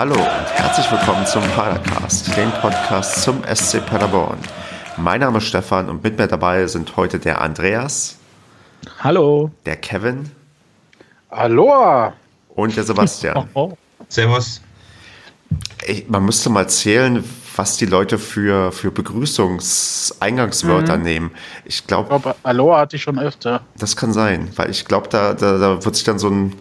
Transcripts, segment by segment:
Hallo und herzlich willkommen zum Padercast, dem Podcast zum SC Paderborn. Mein Name ist Stefan und mit mir dabei sind heute der Andreas. Hallo. Der Kevin. Hallo. Und der Sebastian. Oh, oh. Servus. Ich, man müsste mal zählen, was die Leute für, für Begrüßungseingangswörter mhm. nehmen. Ich glaube. Glaub, Aloha hatte ich schon öfter. Das kann sein, weil ich glaube, da, da, da wird sich dann so ein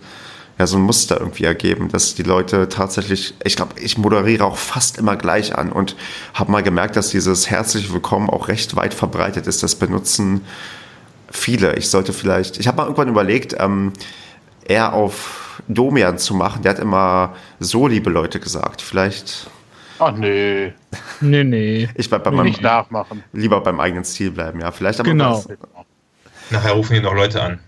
ja, so ein Muster irgendwie ergeben, dass die Leute tatsächlich, ich glaube, ich moderiere auch fast immer gleich an und habe mal gemerkt, dass dieses herzliche Willkommen auch recht weit verbreitet ist. Das benutzen viele. Ich sollte vielleicht, ich habe mal irgendwann überlegt, ähm, eher auf Domian zu machen. Der hat immer so liebe Leute gesagt. Vielleicht. Ach nee. Nee, nee. Ich bleib bei meinem, nicht nachmachen. Lieber beim eigenen Stil bleiben, ja. Vielleicht aber genau. Nachher rufen hier noch Leute an.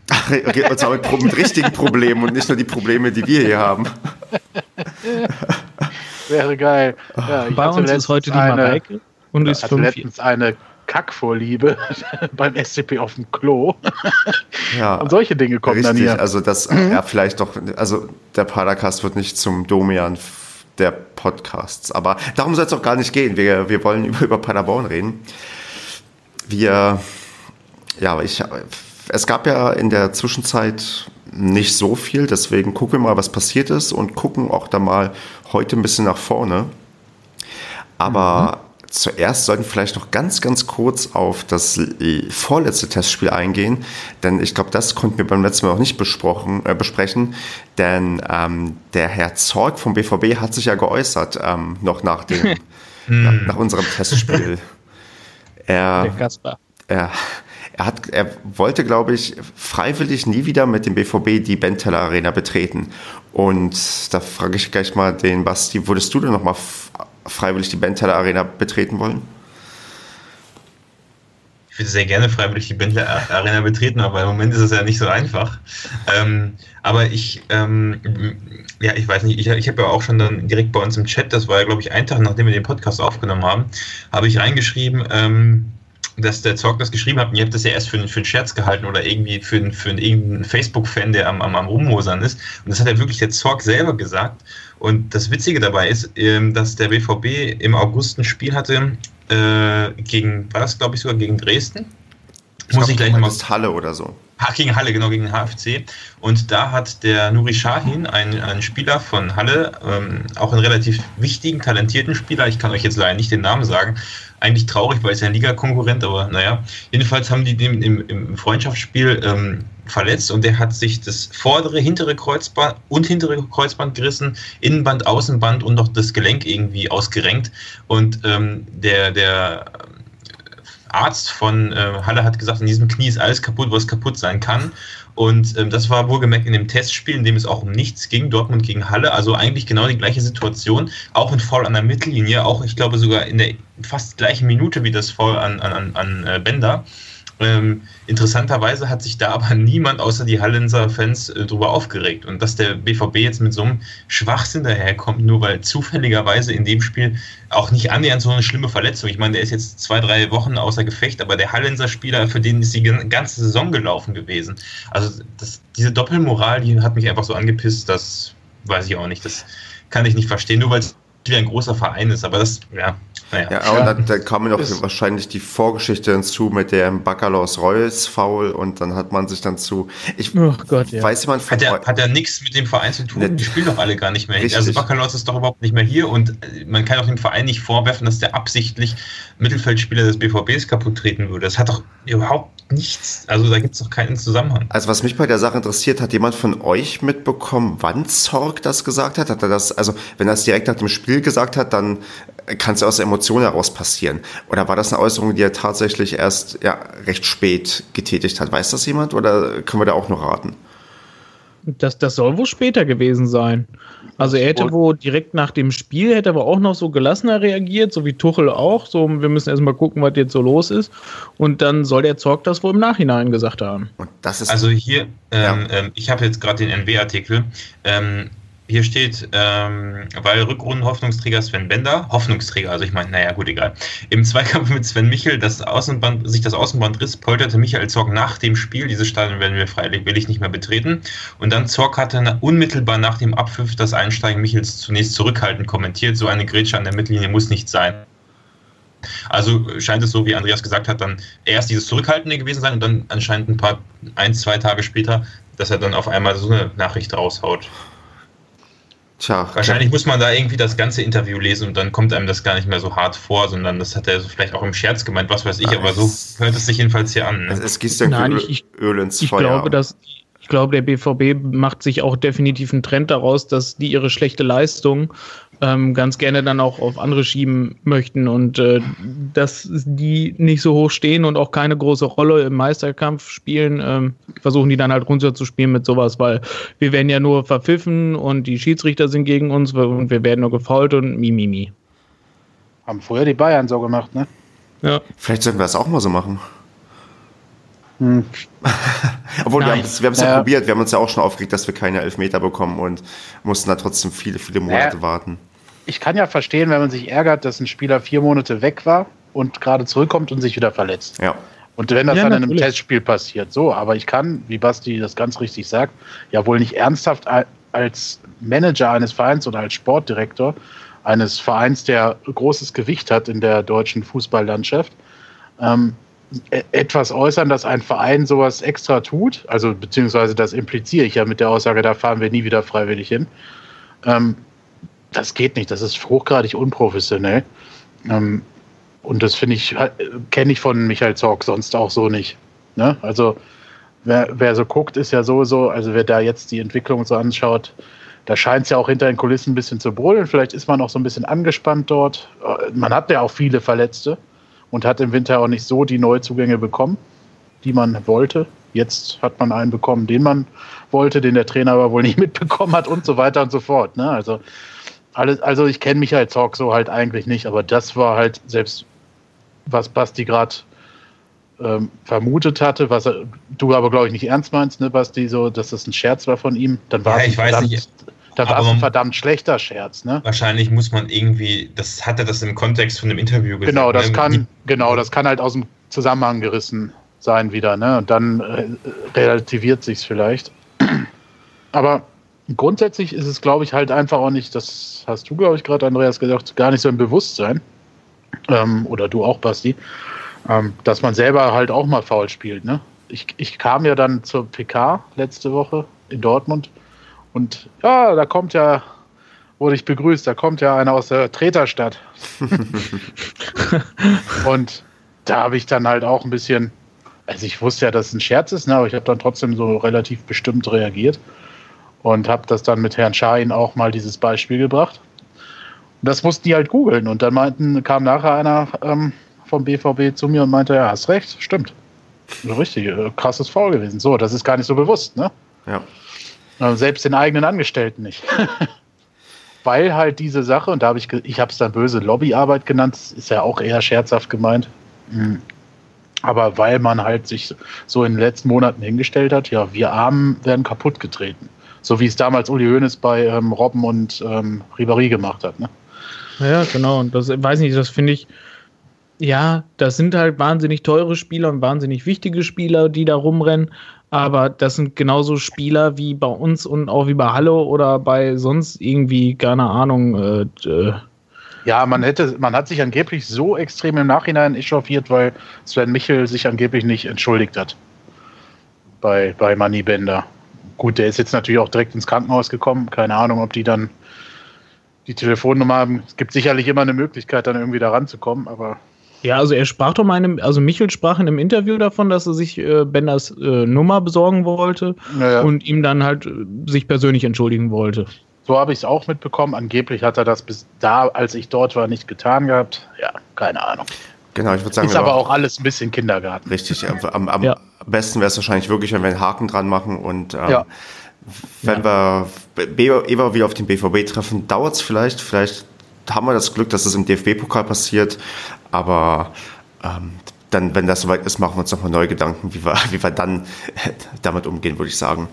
okay, und zwar mit, mit richtigen Problemen und nicht nur die Probleme, die wir hier haben. Wäre geil. Ja, Bei uns ist heute die Mareike und ist hatte letztens eine Kackvorliebe beim SCP auf dem Klo. Ja, und solche Dinge kommen richtig, dann hier. Also das, mhm. ja, vielleicht doch, also der Padercast wird nicht zum Domian der Podcasts, aber darum soll es auch gar nicht gehen. Wir, wir wollen über, über Paderborn reden. Wir ja, aber ich, es gab ja in der Zwischenzeit nicht so viel, deswegen gucken wir mal, was passiert ist und gucken auch da mal heute ein bisschen nach vorne. Aber mhm. zuerst sollten wir vielleicht noch ganz, ganz kurz auf das vorletzte Testspiel eingehen, denn ich glaube, das konnten wir beim letzten Mal noch nicht besprochen, äh, besprechen, denn ähm, der Herr Zorg vom BVB hat sich ja geäußert, ähm, noch nach, dem, nach, nach unserem Testspiel. Er, der Kasper. Er, er, hat, er wollte, glaube ich, freiwillig nie wieder mit dem BVB die Benteler Arena betreten. Und da frage ich gleich mal den Basti, würdest du denn nochmal freiwillig die Benteler Arena betreten wollen? Ich würde sehr gerne freiwillig die Benteler Arena betreten, aber im Moment ist es ja nicht so einfach. Ähm, aber ich, ähm, ja, ich weiß nicht, ich, ich habe ja auch schon dann direkt bei uns im Chat, das war ja, glaube ich, ein Tag, nachdem wir den Podcast aufgenommen haben, habe ich reingeschrieben, ähm, dass der Zorg das geschrieben hat und ihr habt das ja erst für, für einen Scherz gehalten oder irgendwie für, für irgendeinen Facebook-Fan, der am, am, am Rummosern ist. Und das hat ja wirklich der Zorg selber gesagt. Und das Witzige dabei ist, ähm, dass der BVB im August ein Spiel hatte äh, gegen, war das glaube ich sogar gegen Dresden? Ich Muss glaub, ich gleich nochmal. Halle oder so. Ach, gegen Halle, genau, gegen den HFC. Und da hat der Nuri Shahin, ein, ein Spieler von Halle, ähm, auch einen relativ wichtigen, talentierten Spieler, ich kann euch jetzt leider nicht den Namen sagen, eigentlich traurig, weil es ja ein Liga-Konkurrent, aber naja. Jedenfalls haben die den im, im Freundschaftsspiel ähm, verletzt und der hat sich das vordere, hintere Kreuzband und hintere Kreuzband gerissen, Innenband, Außenband und noch das Gelenk irgendwie ausgerenkt. Und ähm, der, der Arzt von äh, Halle hat gesagt, in diesem Knie ist alles kaputt, was kaputt sein kann. Und ähm, das war wohlgemerkt in dem Testspiel, in dem es auch um nichts ging, Dortmund gegen Halle. Also eigentlich genau die gleiche Situation. Auch ein Foul an der Mittellinie, auch ich glaube sogar in der fast gleichen Minute wie das Foul an, an, an äh, Bender. Ähm, interessanterweise hat sich da aber niemand außer die Hallenser Fans äh, darüber aufgeregt. Und dass der BVB jetzt mit so einem Schwachsinn daherkommt, nur weil zufälligerweise in dem Spiel auch nicht annähernd so eine schlimme Verletzung. Ich meine, der ist jetzt zwei, drei Wochen außer Gefecht, aber der Hallenser Spieler, für den ist die ganze Saison gelaufen gewesen. Also das, diese Doppelmoral, die hat mich einfach so angepisst, das weiß ich auch nicht. Das kann ich nicht verstehen, nur weil es wie ein großer Verein ist, aber das, ja, naja. Ja, aber ja. da, kam mir noch wahrscheinlich die Vorgeschichte hinzu mit dem Bacalhaus Royals Foul und dann hat man sich dann zu. Ich oh Gott, ja. weiß jemand hat ja hat ja nichts mit dem Verein zu tun. Die spielen doch alle gar nicht mehr. Richtig. Also Bacalhaus ist doch überhaupt nicht mehr hier und man kann auch dem Verein nicht vorwerfen, dass der absichtlich Mittelfeldspieler des BVBs kaputt treten würde. Das hat doch überhaupt nichts. Also da gibt es doch keinen Zusammenhang. Also was mich bei der Sache interessiert, hat jemand von euch mitbekommen, wann Zorg das gesagt hat? Hat er das, also wenn er es direkt nach dem Spiel gesagt hat, dann kann es aus der Emotion heraus passieren. Oder war das eine Äußerung, die er tatsächlich erst ja, recht spät getätigt hat? Weiß das jemand oder können wir da auch noch raten? Das, das soll wohl später gewesen sein. Also er hätte wohl direkt nach dem Spiel, hätte aber auch noch so gelassener reagiert, so wie Tuchel auch. So, wir müssen erstmal gucken, was jetzt so los ist. Und dann soll der Zorg das wohl im Nachhinein gesagt haben. also hier, ähm, ja. ähm, ich habe jetzt gerade den NW-Artikel. Ähm, hier steht, ähm, weil Rückrunden-Hoffnungsträger Sven Bender, Hoffnungsträger, also ich meine, naja, gut, egal. Im Zweikampf mit Sven Michel das Außenband, sich das Außenband riss, polterte Michael Zorg nach dem Spiel. Dieses Stadion werden wir freiwillig nicht mehr betreten. Und dann Zorg hatte unmittelbar nach dem Abpfiff das Einsteigen Michels zunächst zurückhaltend kommentiert. So eine Grätsche an der Mittellinie muss nicht sein. Also scheint es so, wie Andreas gesagt hat, dann erst dieses Zurückhaltende gewesen sein und dann anscheinend ein paar, ein, zwei Tage später, dass er dann auf einmal so eine Nachricht raushaut. Tja. Wahrscheinlich muss man da irgendwie das ganze Interview lesen und dann kommt einem das gar nicht mehr so hart vor, sondern das hat er so vielleicht auch im Scherz gemeint, was weiß ich, aber so hört es sich jedenfalls hier an. Ne? Es, gießt ja Öl, ich, Öl ins ich Feuer. Ich glaube, dass glaube, der BVB macht sich auch definitiv einen Trend daraus, dass die ihre schlechte Leistung ähm, ganz gerne dann auch auf andere schieben möchten und äh, dass die nicht so hoch stehen und auch keine große Rolle im Meisterkampf spielen, ähm, versuchen die dann halt runterzuspielen mit sowas, weil wir werden ja nur verpfiffen und die Schiedsrichter sind gegen uns und wir werden nur gefault und mimimi. Haben vorher die Bayern so gemacht, ne? Ja. Vielleicht sollten wir das auch mal so machen. Hm. Obwohl, Nein. wir haben es ja, ja, probiert. Wir haben uns ja auch schon aufgeregt, dass wir keine Elfmeter bekommen und mussten da trotzdem viele, viele Monate ja. warten ich kann ja verstehen, wenn man sich ärgert, dass ein Spieler vier Monate weg war und gerade zurückkommt und sich wieder verletzt. Ja. Und wenn das ja, dann in einem Testspiel passiert, so, aber ich kann, wie Basti das ganz richtig sagt, ja wohl nicht ernsthaft als Manager eines Vereins oder als Sportdirektor eines Vereins, der großes Gewicht hat in der deutschen Fußballlandschaft, ähm, etwas äußern, dass ein Verein sowas extra tut, also beziehungsweise das impliziere ich ja mit der Aussage, da fahren wir nie wieder freiwillig hin. Ähm, das geht nicht, das ist hochgradig unprofessionell. Ähm, und das finde ich, kenne ich von Michael Zorg sonst auch so nicht. Ne? Also wer, wer so guckt, ist ja sowieso, also wer da jetzt die Entwicklung so anschaut, da scheint es ja auch hinter den Kulissen ein bisschen zu brüllen. Vielleicht ist man auch so ein bisschen angespannt dort. Man hat ja auch viele Verletzte und hat im Winter auch nicht so die Neuzugänge bekommen, die man wollte. Jetzt hat man einen bekommen, den man wollte, den der Trainer aber wohl nicht mitbekommen hat und so weiter und so fort. Ne? Also alles, also ich kenne Michael Zorg so halt eigentlich nicht, aber das war halt selbst, was Basti gerade ähm, vermutet hatte, was er, du aber glaube ich nicht ernst meinst, ne, Basti, so, dass das ein Scherz war von ihm, dann war ja, es verdammt, nicht, dann war es ein verdammt schlechter Scherz, ne? Wahrscheinlich muss man irgendwie, das hat er das im Kontext von dem Interview gesagt. Genau, das ne? kann, genau, das kann halt aus dem Zusammenhang gerissen sein wieder, ne? Und dann äh, relativiert sich's vielleicht. Aber grundsätzlich ist es, glaube ich, halt einfach auch nicht, das hast du, glaube ich, gerade, Andreas, gesagt, gar nicht so ein Bewusstsein, ähm, oder du auch, Basti, ähm, dass man selber halt auch mal faul spielt. Ne? Ich, ich kam ja dann zur PK letzte Woche in Dortmund und ja, da kommt ja, wurde ich begrüßt, da kommt ja einer aus der Treterstadt. und da habe ich dann halt auch ein bisschen, also ich wusste ja, dass es ein Scherz ist, ne, aber ich habe dann trotzdem so relativ bestimmt reagiert und habe das dann mit Herrn Schahin auch mal dieses Beispiel gebracht. Und das mussten die halt googeln und dann meinten, kam nachher einer ähm, vom BVB zu mir und meinte, ja, hast recht, stimmt. Richtig, äh, krasses Foul gewesen. So, das ist gar nicht so bewusst, ne? Ja. Selbst den eigenen Angestellten nicht. Weil halt diese Sache, und da habe ich, ich habe es dann böse Lobbyarbeit genannt, ist ja auch eher scherzhaft gemeint. Mhm. Aber weil man halt sich so in den letzten Monaten hingestellt hat, ja, wir Armen werden kaputt getreten. So wie es damals Uli Hoeneß bei ähm, Robben und ähm, Ribéry gemacht hat. Ne? Ja, genau. Und das weiß nicht, das finde ich, ja, das sind halt wahnsinnig teure Spieler und wahnsinnig wichtige Spieler, die da rumrennen. Aber das sind genauso Spieler wie bei uns und auch wie bei Halle oder bei sonst irgendwie, keine Ahnung, äh, äh ja, man hätte, man hat sich angeblich so extrem im Nachhinein echauffiert, weil Sven Michel sich angeblich nicht entschuldigt hat. Bei, bei Manny Bender. Gut, der ist jetzt natürlich auch direkt ins Krankenhaus gekommen. Keine Ahnung, ob die dann die Telefonnummer haben. Es gibt sicherlich immer eine Möglichkeit, dann irgendwie da ranzukommen, aber. Ja, also er sprach doch mal in einem, also Michel sprach in einem Interview davon, dass er sich äh, Benders äh, Nummer besorgen wollte naja. und ihm dann halt äh, sich persönlich entschuldigen wollte. So habe ich es auch mitbekommen. Angeblich hat er das bis da, als ich dort war, nicht getan gehabt. Ja, keine Ahnung. Genau, ich würde sagen. Ist aber auch alles ein bisschen Kindergarten. Richtig. Am, am ja. besten wäre es wahrscheinlich wirklich, wenn wir einen Haken dran machen und ähm, ja. wenn ja. wir Eva wieder auf den BVB treffen, dauert es vielleicht. Vielleicht haben wir das Glück, dass es im DFB-Pokal passiert, aber ähm, dann, wenn das soweit ist, machen wir uns nochmal neue Gedanken, wie wir, wie wir dann damit umgehen, würde ich sagen.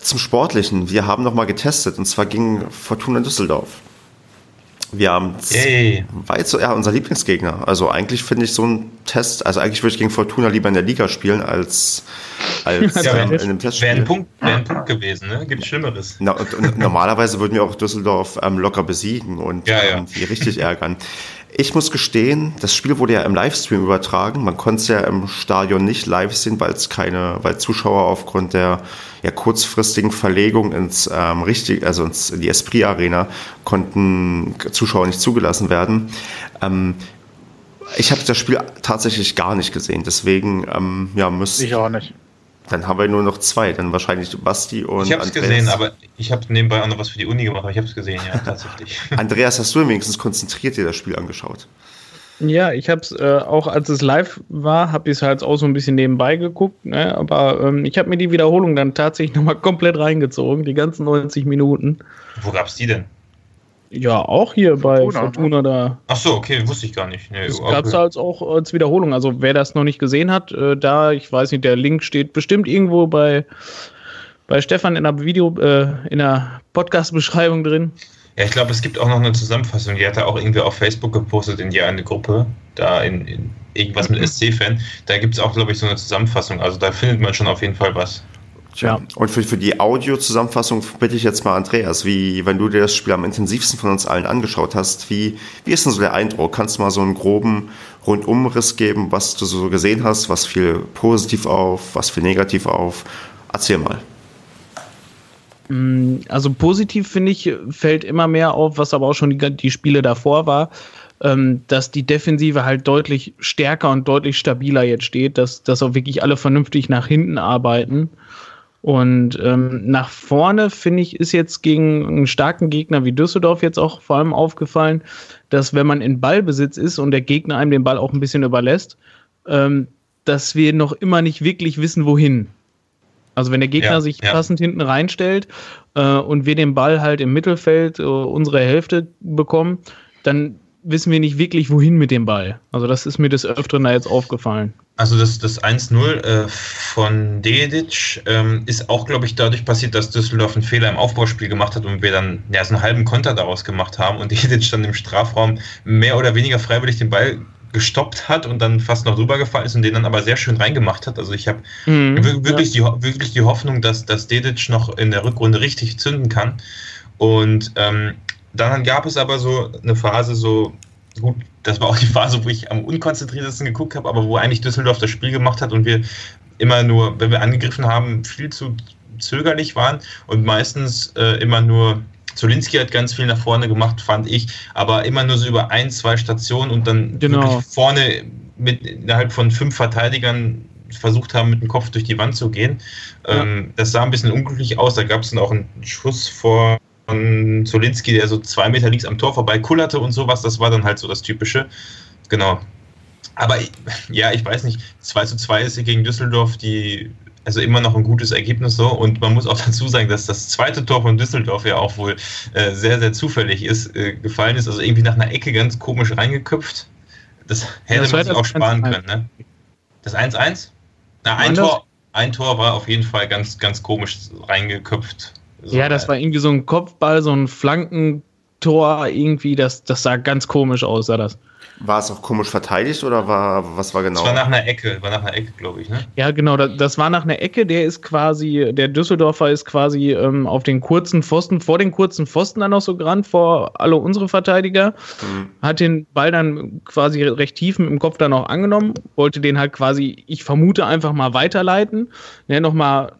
zum Sportlichen. Wir haben noch mal getestet und zwar gegen Fortuna Düsseldorf. Wir haben hey. weit so, ja, unser Lieblingsgegner. Also eigentlich finde ich so ein Test, also eigentlich würde ich gegen Fortuna lieber in der Liga spielen als, als ja, ähm, in einem Testspiel. Wäre ein Punkt, wär ein Punkt gewesen, ne? Gibt Schlimmeres. Na, und, und normalerweise würden wir auch Düsseldorf ähm, locker besiegen und ja, ja. Ähm, die richtig ärgern. Ich muss gestehen, das Spiel wurde ja im Livestream übertragen. Man konnte es ja im Stadion nicht live sehen, weil es keine, weil Zuschauer aufgrund der ja, kurzfristigen Verlegung ins ähm, richtig, also ins, in die Esprit Arena konnten Zuschauer nicht zugelassen werden. Ähm, ich habe das Spiel tatsächlich gar nicht gesehen, deswegen ähm, ja müsste ich auch nicht. Dann haben wir nur noch zwei, dann wahrscheinlich Basti und Ich habe es gesehen, aber ich habe nebenbei auch noch was für die Uni gemacht, aber ich habe es gesehen, ja, tatsächlich. Andreas, hast du wenigstens konzentriert dir das Spiel angeschaut? Ja, ich habe es äh, auch, als es live war, habe ich es halt auch so ein bisschen nebenbei geguckt. Ne? Aber ähm, ich habe mir die Wiederholung dann tatsächlich nochmal komplett reingezogen, die ganzen 90 Minuten. Wo gab es die denn? Ja, auch hier Fortuna, bei Fortuna ne? da. Ach so, okay, wusste ich gar nicht. Nee, das gab es halt auch als Wiederholung. Also wer das noch nicht gesehen hat, äh, da, ich weiß nicht, der Link steht bestimmt irgendwo bei, bei Stefan in der Video, äh, in der Podcast-Beschreibung drin. Ja, ich glaube, es gibt auch noch eine Zusammenfassung, die hat er auch irgendwie auf Facebook gepostet in die eine Gruppe, da in, in irgendwas mit SC-Fan. Da gibt es auch, glaube ich, so eine Zusammenfassung. Also da findet man schon auf jeden Fall was. Tja. Und für, für die Audio-Zusammenfassung bitte ich jetzt mal Andreas, wie, wenn du dir das Spiel am intensivsten von uns allen angeschaut hast, wie, wie ist denn so der Eindruck? Kannst du mal so einen groben Rundumriss geben, was du so gesehen hast? Was fiel positiv auf, was fiel negativ auf? Erzähl mal. Mm, also positiv finde ich, fällt immer mehr auf, was aber auch schon die, die Spiele davor war, ähm, dass die Defensive halt deutlich stärker und deutlich stabiler jetzt steht, dass, dass auch wirklich alle vernünftig nach hinten arbeiten. Und ähm, nach vorne, finde ich, ist jetzt gegen einen starken Gegner wie Düsseldorf jetzt auch vor allem aufgefallen, dass wenn man in Ballbesitz ist und der Gegner einem den Ball auch ein bisschen überlässt, ähm, dass wir noch immer nicht wirklich wissen, wohin. Also wenn der Gegner ja, sich ja. passend hinten reinstellt äh, und wir den Ball halt im Mittelfeld äh, unsere Hälfte bekommen, dann wissen wir nicht wirklich, wohin mit dem Ball. Also das ist mir des Öfteren da jetzt aufgefallen. Also das, das 1-0 äh, von Dedic ähm, ist auch, glaube ich, dadurch passiert, dass Düsseldorf einen Fehler im Aufbauspiel gemacht hat und wir dann ja, so einen halben Konter daraus gemacht haben und Dedic dann im Strafraum mehr oder weniger freiwillig den Ball gestoppt hat und dann fast noch rübergefallen ist und den dann aber sehr schön reingemacht hat. Also ich habe mhm, wirklich, ja. die, wirklich die Hoffnung, dass, dass Dedic noch in der Rückrunde richtig zünden kann. Und ähm, dann gab es aber so eine Phase, so gut, das war auch die Phase, wo ich am unkonzentriertesten geguckt habe, aber wo eigentlich Düsseldorf das Spiel gemacht hat und wir immer nur, wenn wir angegriffen haben, viel zu zögerlich waren und meistens äh, immer nur Zolinski hat ganz viel nach vorne gemacht, fand ich, aber immer nur so über ein, zwei Stationen und dann genau. vorne mit innerhalb von fünf Verteidigern versucht haben, mit dem Kopf durch die Wand zu gehen. Ja. Ähm, das sah ein bisschen unglücklich aus. Da gab es dann auch einen Schuss vor von Zolinski, der so zwei Meter links am Tor vorbei kullerte und sowas. Das war dann halt so das Typische. Genau. Aber ja, ich weiß nicht, 2 zu 2 ist gegen Düsseldorf die, also immer noch ein gutes Ergebnis so. Und man muss auch dazu sagen, dass das zweite Tor von Düsseldorf ja auch wohl äh, sehr, sehr zufällig ist, äh, gefallen ist. Also irgendwie nach einer Ecke ganz komisch reingeköpft. Das hätte das man sich auch sparen können, ne? Das 1-1? Na, ein Tor, ein Tor war auf jeden Fall ganz, ganz komisch reingeköpft. So ja, das war irgendwie so ein Kopfball, so ein Flankentor irgendwie, das, das sah ganz komisch aus, sah das. War es auch komisch verteidigt oder war was war genau? Das war nach einer Ecke, war nach einer Ecke, glaube ich, ne? Ja, genau, das, das, war nach einer Ecke, der ist quasi, der Düsseldorfer ist quasi ähm, auf den kurzen Pfosten, vor den kurzen Pfosten dann noch so gerannt, vor alle unsere Verteidiger, mhm. hat den Ball dann quasi recht tief mit dem Kopf dann auch angenommen, wollte den halt quasi, ich vermute, einfach mal weiterleiten, ne, nochmal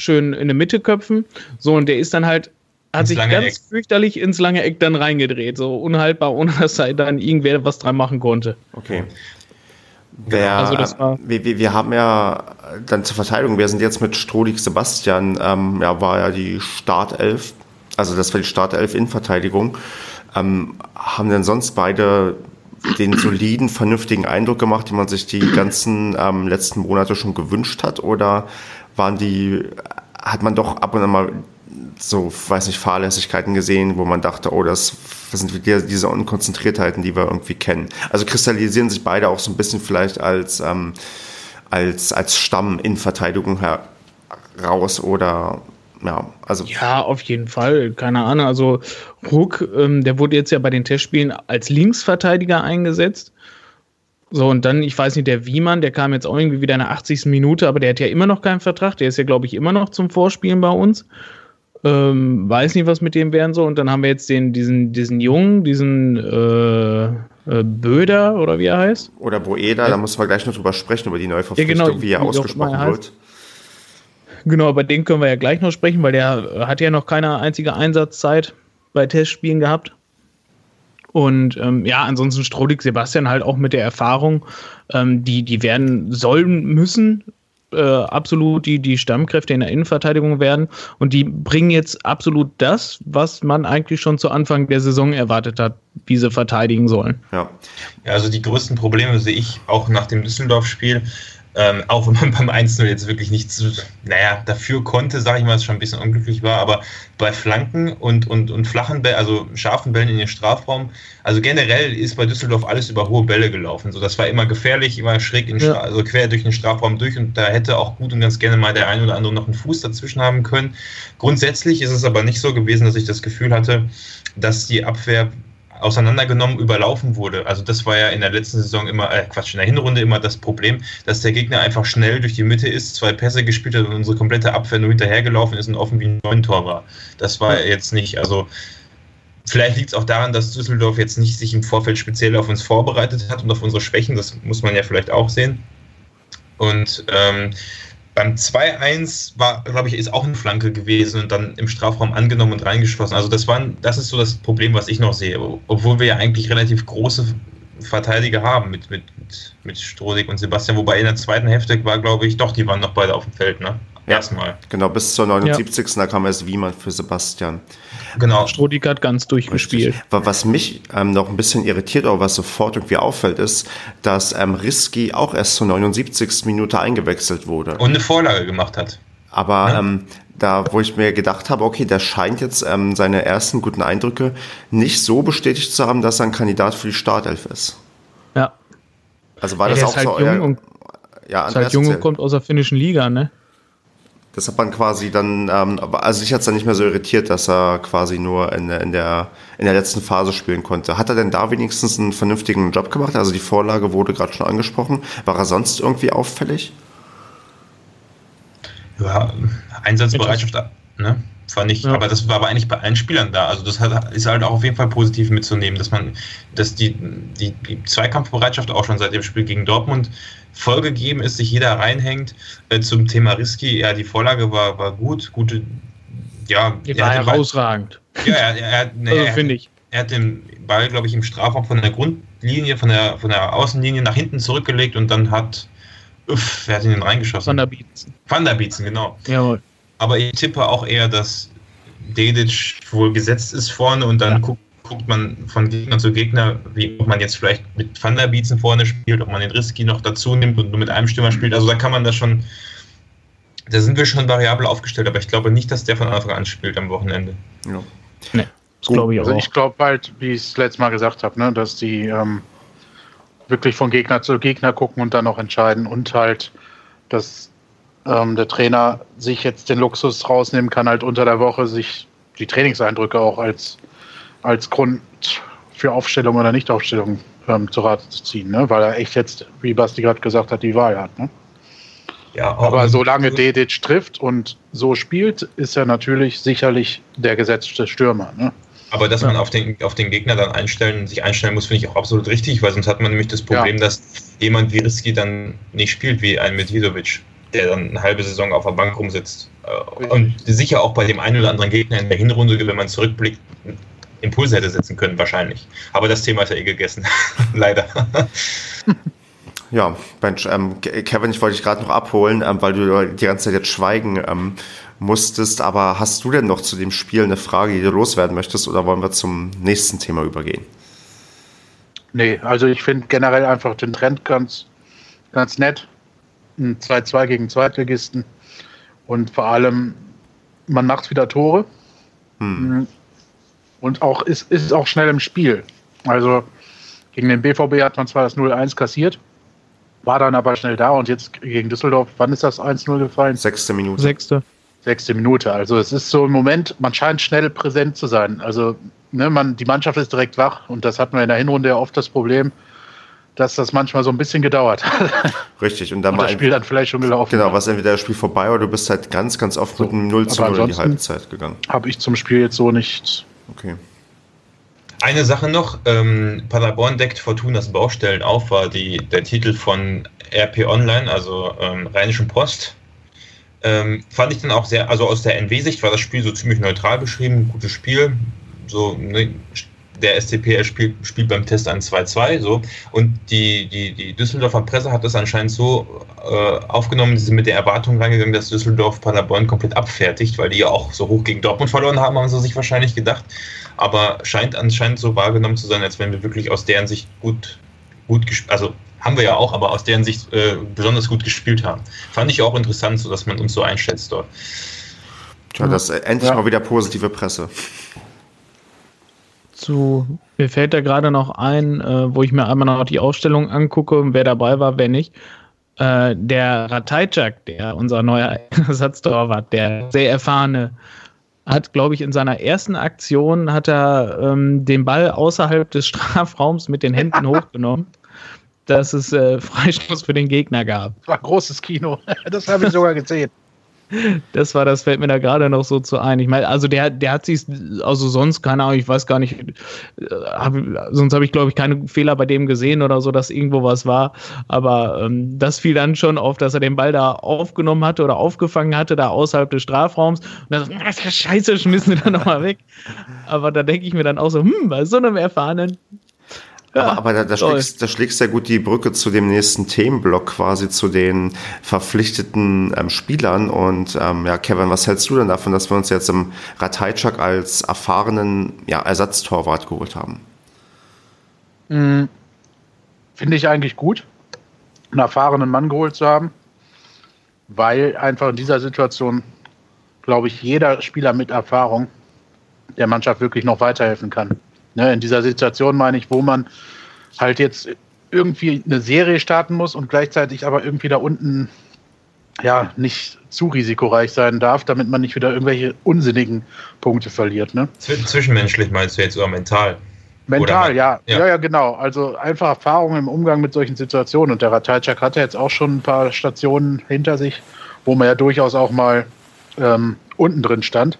schön in der Mitte köpfen. So, und der ist dann halt, hat ins sich ganz Eck. fürchterlich ins lange Eck dann reingedreht. So unhaltbar, ohne dass da dann irgendwer was dran machen konnte. Okay. Wer, also das war wir, wir, wir, haben ja dann zur Verteidigung, wir sind jetzt mit Strohlig Sebastian, ähm, ja, war ja die Startelf, also das war die Startelf in Verteidigung. Ähm, haben denn sonst beide den soliden, vernünftigen Eindruck gemacht, den man sich die ganzen ähm, letzten Monate schon gewünscht hat? Oder waren die, hat man doch ab und an mal so, weiß nicht, Fahrlässigkeiten gesehen, wo man dachte, oh, das, das sind diese Unkonzentriertheiten, die wir irgendwie kennen. Also kristallisieren sich beide auch so ein bisschen vielleicht als, ähm, als, als Stamm in Verteidigung heraus oder Ja, also. Ja, auf jeden Fall. Keine Ahnung. Also Ruck, ähm, der wurde jetzt ja bei den Testspielen als Linksverteidiger eingesetzt. So, und dann, ich weiß nicht, der Wiemann, der kam jetzt auch irgendwie wieder in der 80. Minute, aber der hat ja immer noch keinen Vertrag. Der ist ja, glaube ich, immer noch zum Vorspielen bei uns. Ähm, weiß nicht, was mit dem werden soll. Und dann haben wir jetzt den, diesen, diesen Jungen, diesen äh, äh, Böder oder wie er heißt. Oder Boeda, ja. da müssen wir gleich noch drüber sprechen, über die Neuverpflichtung, ja, genau, wie er ausgesprochen wird. Genau, über den können wir ja gleich noch sprechen, weil der hat ja noch keine einzige Einsatzzeit bei Testspielen gehabt. Und ähm, ja, ansonsten Strodig Sebastian halt auch mit der Erfahrung, ähm, die, die werden sollen müssen, äh, absolut die, die Stammkräfte in der Innenverteidigung werden. Und die bringen jetzt absolut das, was man eigentlich schon zu Anfang der Saison erwartet hat, wie sie verteidigen sollen. Ja, ja also die größten Probleme sehe ich auch nach dem Düsseldorf-Spiel. Ähm, auch wenn man beim 1-0 jetzt wirklich nichts, naja, dafür konnte, sage ich mal, es schon ein bisschen unglücklich war, aber bei Flanken und, und, und flachen Bällen, also scharfen Bällen in den Strafraum, also generell ist bei Düsseldorf alles über hohe Bälle gelaufen. So, das war immer gefährlich, immer schräg, in ja. also quer durch den Strafraum durch und da hätte auch gut und ganz gerne mal der ein oder andere noch einen Fuß dazwischen haben können. Grundsätzlich ist es aber nicht so gewesen, dass ich das Gefühl hatte, dass die Abwehr auseinandergenommen, überlaufen wurde. Also das war ja in der letzten Saison immer, äh Quatsch, in der Hinrunde immer das Problem, dass der Gegner einfach schnell durch die Mitte ist, zwei Pässe gespielt hat und unsere komplette Abwehr nur hinterhergelaufen ist und offen wie ein neun Tor war. Das war jetzt nicht, also Vielleicht liegt es auch daran, dass Düsseldorf jetzt nicht sich im Vorfeld speziell auf uns vorbereitet hat und auf unsere Schwächen. Das muss man ja vielleicht auch sehen. Und ähm, beim 2-1 war, glaube ich, ist auch eine Flanke gewesen und dann im Strafraum angenommen und reingeschossen. Also das war, das ist so das Problem, was ich noch sehe. Obwohl wir ja eigentlich relativ große Verteidiger haben mit, mit, mit Strodig und Sebastian, wobei in der zweiten Hälfte war, glaube ich, doch, die waren noch beide auf dem Feld, ne? Erstmal. Genau, bis zur 79. Ja. Da kam erst Wiemann für Sebastian. Genau. Strodig hat ganz durchgespielt. Richtig. Was mich ähm, noch ein bisschen irritiert, aber was sofort irgendwie auffällt, ist, dass ähm, Risky auch erst zur 79. Minute eingewechselt wurde. Und eine Vorlage gemacht hat. Aber ja. ähm, da, wo ich mir gedacht habe, okay, der scheint jetzt ähm, seine ersten guten Eindrücke nicht so bestätigt zu haben, dass er ein Kandidat für die Startelf ist. Ja. Also war ja, das auch halt so jung euer, und, ja, ist halt jung und kommt aus der finnischen Liga, ne? Das hat man quasi dann, ähm, also ich hat es dann nicht mehr so irritiert, dass er quasi nur in, in, der, in der letzten Phase spielen konnte. Hat er denn da wenigstens einen vernünftigen Job gemacht? Also die Vorlage wurde gerade schon angesprochen. War er sonst irgendwie auffällig? Ja, Einsatzbereitschaft, ne? Fand ich, ja. aber das war aber eigentlich bei allen Spielern da. Also das hat, ist halt auch auf jeden Fall positiv mitzunehmen, dass man, dass die, die, die Zweikampfbereitschaft auch schon seit dem Spiel gegen Dortmund vollgegeben ist, sich jeder reinhängt. Äh, zum Thema Risky, ja, die Vorlage war, war gut, gute, ja. Die war herausragend. Ball, ja, er, er, nee, also, finde ich. Er hat den Ball, glaube ich, im Strafraum von der Grundlinie, von der, von der Außenlinie nach hinten zurückgelegt und dann hat, uff, wer hat ihn denn reingeschossen? Van der Bietzen. Van der Bietzen, genau. Jawohl. Aber ich tippe auch eher, dass Dedic wohl gesetzt ist vorne und dann ja. guckt guckt man von Gegner zu Gegner, wie ob man jetzt vielleicht mit Van der Bietzen vorne spielt, ob man den Risky noch dazu nimmt und nur mit einem Stürmer spielt. Also da kann man das schon, da sind wir schon variabel aufgestellt, aber ich glaube nicht, dass der von Anfang an spielt am Wochenende. Ja. Nee, das glaube ich auch. Also ich glaube halt, wie ich es letztes Mal gesagt habe, ne, dass die ähm, wirklich von Gegner zu Gegner gucken und dann noch entscheiden und halt, dass ähm, der Trainer sich jetzt den Luxus rausnehmen kann, halt unter der Woche sich die Trainingseindrücke auch als als Grund für Aufstellung oder Nichtaufstellung ähm, zu Rate zu ziehen, ne? weil er echt jetzt, wie Basti gerade gesagt hat, die Wahl hat. Ne? Ja, aber solange Dedic trifft und so spielt, ist er natürlich sicherlich der gesetzte Stürmer. Ne? Aber dass man auf den, auf den Gegner dann einstellen, sich einstellen muss, finde ich auch absolut richtig, weil sonst hat man nämlich das Problem, ja. dass jemand wie Risky dann nicht spielt wie ein Medvedovic, der dann eine halbe Saison auf der Bank rumsitzt. Äh, und sicher auch bei dem einen oder anderen Gegner in der Hinrunde, wenn man zurückblickt, Impulse hätte setzen können, wahrscheinlich. Aber das Thema ist ja eh gegessen. Leider. Ja, Mensch, ähm, Kevin, ich wollte dich gerade noch abholen, ähm, weil du die ganze Zeit jetzt schweigen ähm, musstest. Aber hast du denn noch zu dem Spiel eine Frage, die du loswerden möchtest, oder wollen wir zum nächsten Thema übergehen? Nee, also ich finde generell einfach den Trend ganz, ganz nett. Ein 2-2 gegen Zweitligisten. Und vor allem, man macht wieder Tore. Hm. Mhm. Und auch ist, ist auch schnell im Spiel. Also gegen den BVB hat man zwar das 0-1 kassiert, war dann aber schnell da und jetzt gegen Düsseldorf, wann ist das 1-0 gefallen? Sechste Minute. Sechste. Sechste Minute. Also es ist so im Moment, man scheint schnell präsent zu sein. Also ne, man, die Mannschaft ist direkt wach und das hatten wir in der Hinrunde ja oft das Problem, dass das manchmal so ein bisschen gedauert hat. Richtig, und dann und das Spiel dann vielleicht schon gelaufen. Genau, was entweder das Spiel vorbei oder du bist halt ganz, ganz oft so, mit einem 0 zu 0 in die Halbzeit gegangen. Habe ich zum Spiel jetzt so nicht. Okay. Eine Sache noch, ähm, Paderborn deckt Fortunas Baustellen auf, war die, der Titel von RP Online, also ähm, Rheinischen Post. Ähm, fand ich dann auch sehr, also aus der NW-Sicht war das Spiel so ziemlich neutral beschrieben, gutes Spiel. So, ne, der SCP spielt, spielt beim Test ein 2-2, so. Und die, die, die Düsseldorfer Presse hat das anscheinend so äh, aufgenommen, sie sind mit der Erwartung reingegangen, dass Düsseldorf Paderborn komplett abfertigt, weil die ja auch so hoch gegen Dortmund verloren haben, haben sie sich wahrscheinlich gedacht. Aber scheint anscheinend so wahrgenommen zu sein, als wenn wir wirklich aus deren Sicht gut, gut also haben wir ja auch, aber aus deren Sicht äh, besonders gut gespielt haben. Fand ich auch interessant, so dass man uns so einschätzt dort. Tja, das ist endlich ja. mal wieder positive Presse. Zu, mir fällt da gerade noch ein, äh, wo ich mir einmal noch die Ausstellung angucke, wer dabei war, wer nicht. Äh, der Ratajczak, der unser neuer Ersatztorwart, der sehr erfahrene, hat, glaube ich, in seiner ersten Aktion hat er ähm, den Ball außerhalb des Strafraums mit den Händen hochgenommen dass es äh, Freistoß für den Gegner gab. Das war ein großes Kino. Das habe ich sogar gesehen. Das war, das fällt mir da gerade noch so zu ein. Ich meine, also der, der hat sich, also sonst, keine Ahnung, ich weiß gar nicht, äh, hab, sonst habe ich, glaube ich, keine Fehler bei dem gesehen oder so, dass irgendwo was war. Aber ähm, das fiel dann schon auf, dass er den Ball da aufgenommen hatte oder aufgefangen hatte, da außerhalb des Strafraums. Und dann so, scheiße, schmissen wir da nochmal weg. Aber da denke ich mir dann auch so, hm, bei so einem erfahrenen ja, aber, aber da, da, schlägst, da schlägst ja gut die Brücke zu dem nächsten Themenblock, quasi zu den verpflichteten ähm, Spielern. Und ähm, ja, Kevin, was hältst du denn davon, dass wir uns jetzt im Ratajczak als erfahrenen ja, Ersatztorwart geholt haben? Mhm. Finde ich eigentlich gut, einen erfahrenen Mann geholt zu haben, weil einfach in dieser Situation, glaube ich, jeder Spieler mit Erfahrung der Mannschaft wirklich noch weiterhelfen kann. Ne, in dieser Situation meine ich, wo man halt jetzt irgendwie eine Serie starten muss und gleichzeitig aber irgendwie da unten ja nicht zu risikoreich sein darf, damit man nicht wieder irgendwelche unsinnigen Punkte verliert. Ne? Zwischenmenschlich meinst du jetzt oder mental? Mental, ja. ja. ja. Ja, genau. Also einfach Erfahrung im Umgang mit solchen Situationen. Und der Ratajczak hatte jetzt auch schon ein paar Stationen hinter sich, wo man ja durchaus auch mal ähm, unten drin stand.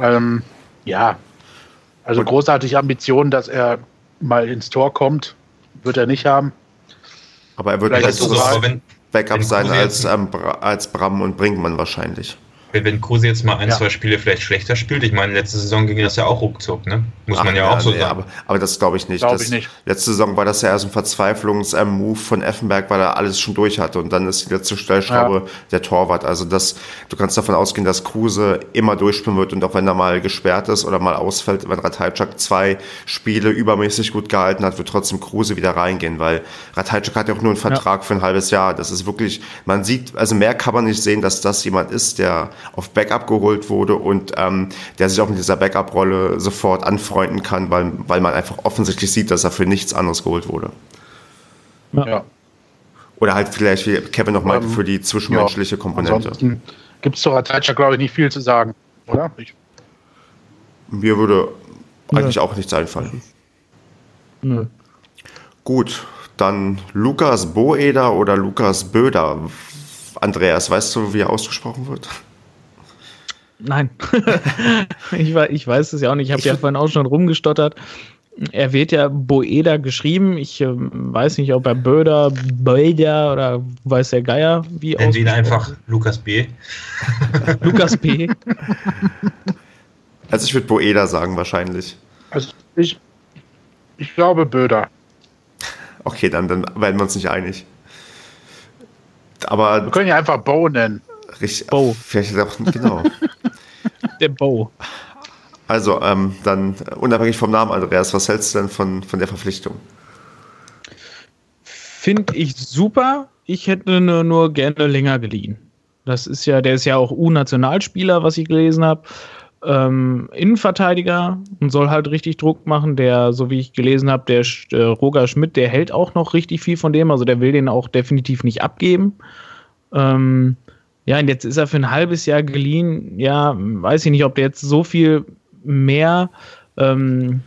Ähm, ja, also und großartige Ambitionen, dass er mal ins Tor kommt, wird er nicht haben. Aber er wird nicht so, Backup sein als, ähm, als Bram und Brinkmann wahrscheinlich wenn Kruse jetzt mal ein, ja. zwei Spiele vielleicht schlechter spielt, ich meine, letzte Saison ging das ja auch ruckzuck, ne? Muss Ach, man ja, ja, auch so nee, sagen. Aber, aber das glaube ich nicht. Glaub ich nicht. Letzte Saison war das ja erst ein Verzweiflungs-Move von Effenberg, weil er alles schon durch hatte und dann ist die letzte Stellschraube ja. der Torwart. Also das, du kannst davon ausgehen, dass Kruse immer durchspielen wird und auch wenn er mal gesperrt ist oder mal ausfällt, wenn Ratajczak zwei Spiele übermäßig gut gehalten hat, wird trotzdem Kruse wieder reingehen, weil Ratajczak hat ja auch nur einen Vertrag für ein halbes Jahr. Das ist wirklich, man sieht, also mehr kann man nicht sehen, dass das jemand ist, der auf Backup geholt wurde und ähm, der sich auch mit dieser Backup-Rolle sofort anfreunden kann, weil, weil man einfach offensichtlich sieht, dass er für nichts anderes geholt wurde. Ja. Oder halt vielleicht, wie Kevin noch meinte, ähm, für die zwischenmenschliche ja. Komponente. Gibt es zu Ratajczak, glaube ich, nicht viel zu sagen, oder? Ich Mir würde eigentlich ja. auch nichts einfallen. Nö. Gut, dann Lukas Boeder oder Lukas Böder. Andreas, weißt du, wie er ausgesprochen wird? Nein, ich, ich, weiß es ja auch nicht. Ich habe ja vorhin auch schon rumgestottert. Er wird ja Boeda geschrieben. Ich äh, weiß nicht, ob er Böder, Böder oder weiß der Geier, wie Nennen Sie ihn einfach Lukas B. Lukas B. Also ich würde Boeda sagen wahrscheinlich. Also ich, ich glaube Böder. Okay, dann, dann werden wir uns nicht einig. Aber wir können ja einfach Bo nennen. Richtig. Bo. Vielleicht auch, genau. Der Bo. Also, ähm, dann unabhängig vom Namen, Andreas, was hältst du denn von, von der Verpflichtung? Finde ich super. Ich hätte nur, nur gerne länger geliehen. Das ist ja, der ist ja auch U-Nationalspieler, was ich gelesen habe. Ähm, Innenverteidiger und soll halt richtig Druck machen. Der, so wie ich gelesen habe, der äh, Roger Schmidt, der hält auch noch richtig viel von dem. Also der will den auch definitiv nicht abgeben. Ähm, Ja, und jetzt ist er für ein halbes Jahr geliehen. Ja, weiß ich nicht, ob der jetzt so viel mehr ähm,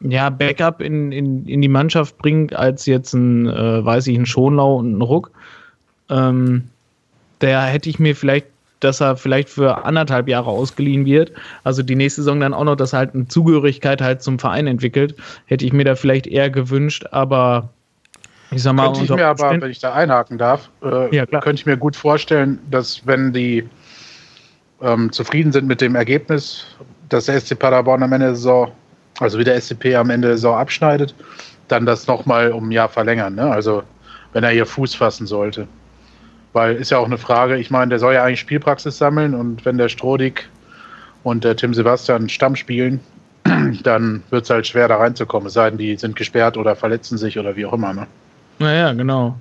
ja, Backup in, in, in die Mannschaft bringt, als jetzt ein, äh, weiß ich, ein Schonlau und ein Ruck. Ähm, der hätte ich mir vielleicht, dass er vielleicht für anderthalb Jahre ausgeliehen wird. Also die nächste Saison dann auch noch, dass er halt eine Zugehörigkeit halt zum Verein entwickelt. Hätte ich mir da vielleicht eher gewünscht, aber ich sag mal, könnte ich mir aber, wenn ich da einhaken darf, äh, ja, könnte ich mir gut vorstellen, dass wenn die ähm, zufrieden sind mit dem Ergebnis, dass der SC Paderborn am Ende der Saison, also wie der SCP am Ende der Saison abschneidet, dann das nochmal um ein Jahr verlängern. Ne? Also wenn er hier Fuß fassen sollte. Weil ist ja auch eine Frage, ich meine, der soll ja eigentlich Spielpraxis sammeln und wenn der Strodig und der Tim Sebastian Stamm spielen, dann wird es halt schwer da reinzukommen, es sei denn, die sind gesperrt oder verletzen sich oder wie auch immer. Ne? Naja, genau.